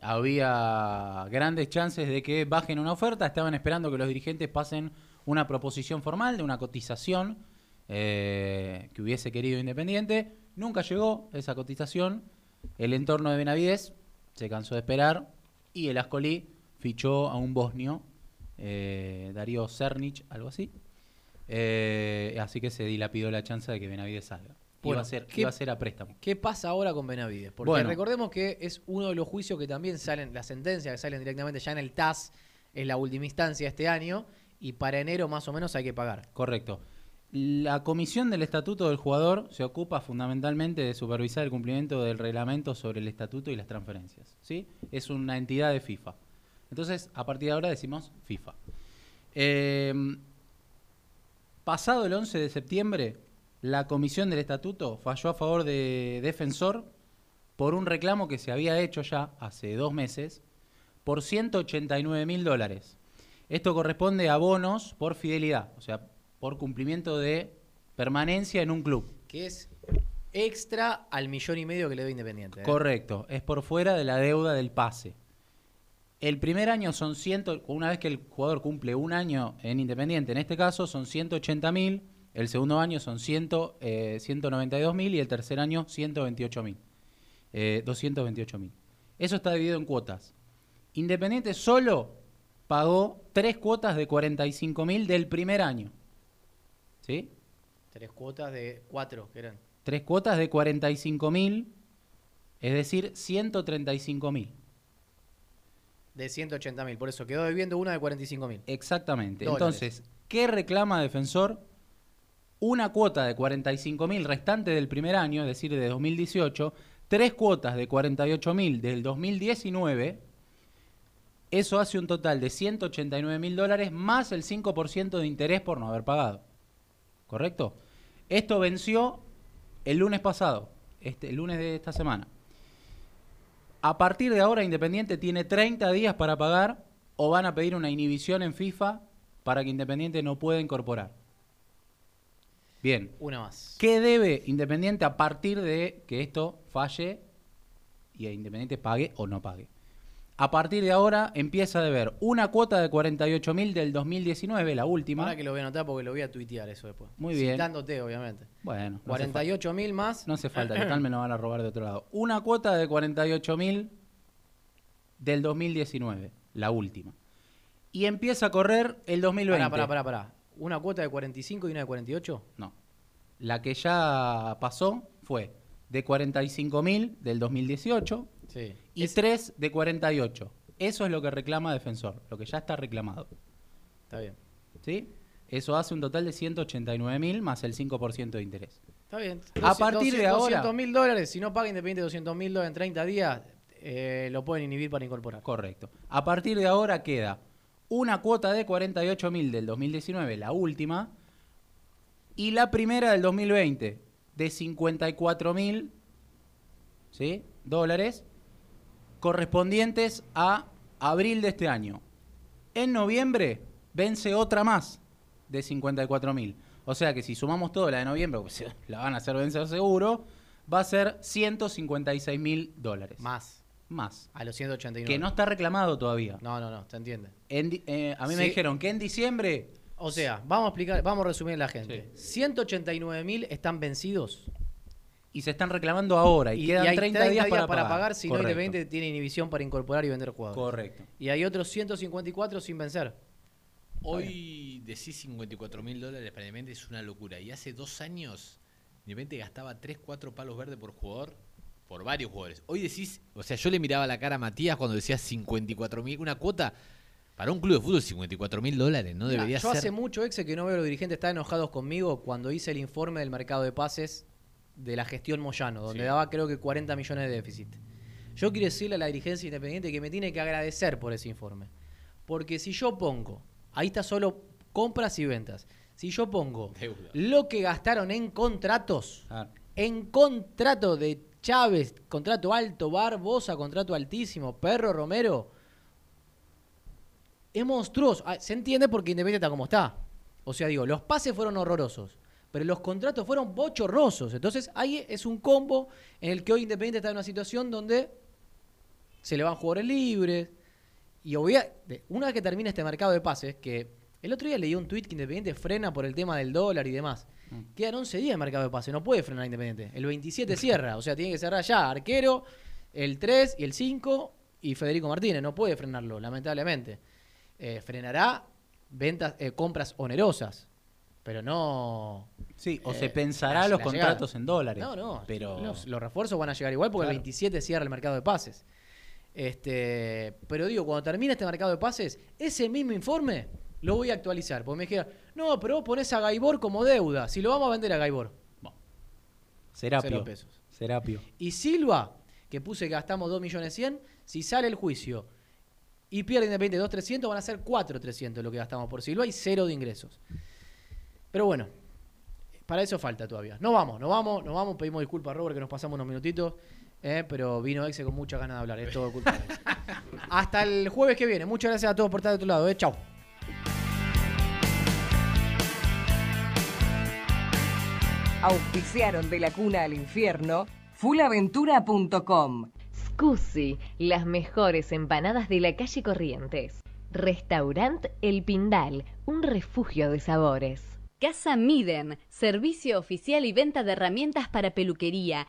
Había grandes chances de que bajen una oferta. Estaban esperando que los dirigentes pasen una proposición formal de una cotización eh, que hubiese querido Independiente. Nunca llegó esa cotización. El entorno de Benavides se cansó de esperar y el Ascoli fichó a un bosnio, eh, Darío Cernic, algo así. Eh, así que se dilapidó la chance de que Benavides salga. Bueno, iba, a ser, ¿qué- iba a ser a préstamo. ¿Qué pasa ahora con Benavides? Porque Bueno. recordemos que es uno de los juicios que también salen, las sentencias que salen directamente ya en el TAS, es la última instancia este año, y para enero más o menos hay que pagar. Correcto. La comisión del estatuto del jugador se ocupa fundamentalmente de supervisar el cumplimiento del reglamento sobre el estatuto y las transferencias. ¿sí? Es una entidad de FIFA. Entonces, a partir de ahora decimos FIFA. Eh, pasado el 11 de septiembre, la comisión del estatuto falló a favor de Defensor por un reclamo que se había hecho ya hace dos meses por 189 mil dólares. Esto corresponde a bonos por fidelidad, o sea, por cumplimiento de permanencia en un club. Que es extra al millón y medio que le debe Independiente. ¿eh? Correcto, es por fuera de la deuda del pase. El primer año son 100, una vez que el jugador cumple un año en Independiente, en este caso son 180 mil, el segundo año son 100, eh, 192 mil y el tercer año 128 mil, eh, 228 mil. Eso está dividido en cuotas. Independiente solo pagó tres cuotas de 45 mil del primer año. ¿Sí? Tres cuotas de cuatro, que eran. Tres cuotas de 45 mil, es decir, 135 mil. De 180 mil. Por eso quedó debiendo una de 45 mil. Exactamente. Dólares. Entonces, ¿qué reclama Defensor? Una cuota de 45 mil restante del primer año, es decir, de 2018, tres cuotas de 48 mil del 2019. Eso hace un total de 189 mil dólares más el 5% de interés por no haber pagado. ¿Correcto? Esto venció el lunes pasado, este, el lunes de esta semana. A partir de ahora, Independiente tiene 30 días para pagar o van a pedir una inhibición en FIFA para que Independiente no pueda incorporar. Bien. Una más. ¿Qué debe Independiente a partir de que esto falle y Independiente pague o no pague? A partir de ahora empieza a deber una cuota de 48 mil del 2019, la última. Ahora que lo voy a anotar porque lo voy a tuitear eso después. Muy bien. Citándote, obviamente. Bueno, no hace 48 mil más. No hace falta, [CLEARS THROAT] total me lo van a robar de otro lado. Una cuota de 48 mil del 2019, la última. Y empieza a correr el 2020. Pará, pará, pará, pará. ¿Una cuota de 45 y una de 48? No. La que ya pasó fue de 45 mil del 2018 Sí. y tres de 48. Eso es lo que reclama Defensor, lo que ya está reclamado. Está bien. ¿Sí? Eso hace un total de 189 mil más el 5% de interés. Está bien. A partir de ahora- 200 mil dólares. Si no paga Independiente 200 mil dólares en 30 días, eh, lo pueden inhibir para incorporar. Correcto. A partir de ahora queda una cuota de 48 mil del 2019, la última, y la primera del 2020 de 54 mil ¿sí? dólares correspondientes a abril de este año. En noviembre vence otra más de 54 mil. O sea que si sumamos todo la de noviembre, pues [LAUGHS] la van a hacer vencer seguro, va a ser 156 mil dólares. Más. Más. A los 189. Que no está reclamado todavía. No, no, no, se entiende. En di- eh, a mí me Sí. dijeron que en diciembre. O sea, vamos a explicar, vamos a resumir a la gente. 189 mil están vencidos. Y se están reclamando ahora. Y, quedan hay 30, días, para, pagar. si no Correcto. Independiente tiene inhibición para incorporar y vender jugadores. Correcto. Y hay otros 154 sin vencer. Hoy decís 54 mil dólares para Independiente es una locura. Y hace dos años Independiente gastaba 3, 4 palos verdes por jugador, por varios jugadores. Hoy decís, o sea, yo le miraba la cara a Matías cuando decía 54 mil, una cuota. Para un club de fútbol 54 mil dólares no debería yo ser. hace mucho, Exe, que no veo a los dirigentes estar enojados conmigo cuando hice el informe del mercado de pases de la gestión Moyano, donde Sí. daba creo que 40 millones de déficit. Yo quiero decirle a la dirigencia independiente que me tiene que agradecer por ese informe. Porque si yo pongo, ahí está solo compras y ventas, si yo pongo Deuda. lo que gastaron en contratos, Ah, en contrato de Chávez, contrato alto, Barbosa, contrato altísimo, Perro Romero, es monstruoso. Ah, Se entiende porque Independiente está como está. O sea, digo, los pases fueron horrorosos, pero los contratos fueron bochorrosos. Entonces, ahí es un combo en el que hoy Independiente está en una situación donde se le van jugadores libres. Y obvia- una vez que termine este mercado de pases, que el otro día leí un tuit que Independiente frena por el tema del dólar y demás. Quedan 11 días de mercado de pases, no puede frenar Independiente. El 27 cierra, o sea, tiene que cerrar ya arquero, el 3 y el 5 y Federico Martínez. No puede frenarlo, lamentablemente. Eh, frenará ventas, eh, compras onerosas, pero no. Sí, o eh, se pensará la- los la contratos llegada. en dólares. No, no. Pero Los, los refuerzos van a llegar igual porque el Claro. 27 cierra el mercado de pases. Este, pero digo, cuando termine este mercado de pases, ese mismo informe lo voy a actualizar. Porque me dijeron, no, pero vos ponés a Gaibor como deuda. Si lo vamos a vender a Gaibor. Serapio. Cero pesos. Serapio. Y Silva, que puse que gastamos 2 millones 100, si sale el juicio y pierde Independiente 2.300, van a ser 4.300 lo que gastamos por Silva y cero de ingresos. Pero bueno, para eso falta todavía. No vamos, no vamos, no vamos. Pedimos disculpas a Robert que nos pasamos unos minutitos. eh, pero vino Exe con muchas ganas de hablar. Es todo culpa de Exe. [LAUGHS] Hasta el jueves que viene. Muchas gracias a todos por estar de tu lado. Eh. Chau. Auspiciaron de la cuna al infierno fullaventura.com. Scusi, las mejores empanadas de la calle Corrientes. Restaurant El Pindal, un refugio de sabores. Casa Miden, servicio oficial y venta de herramientas para peluquería.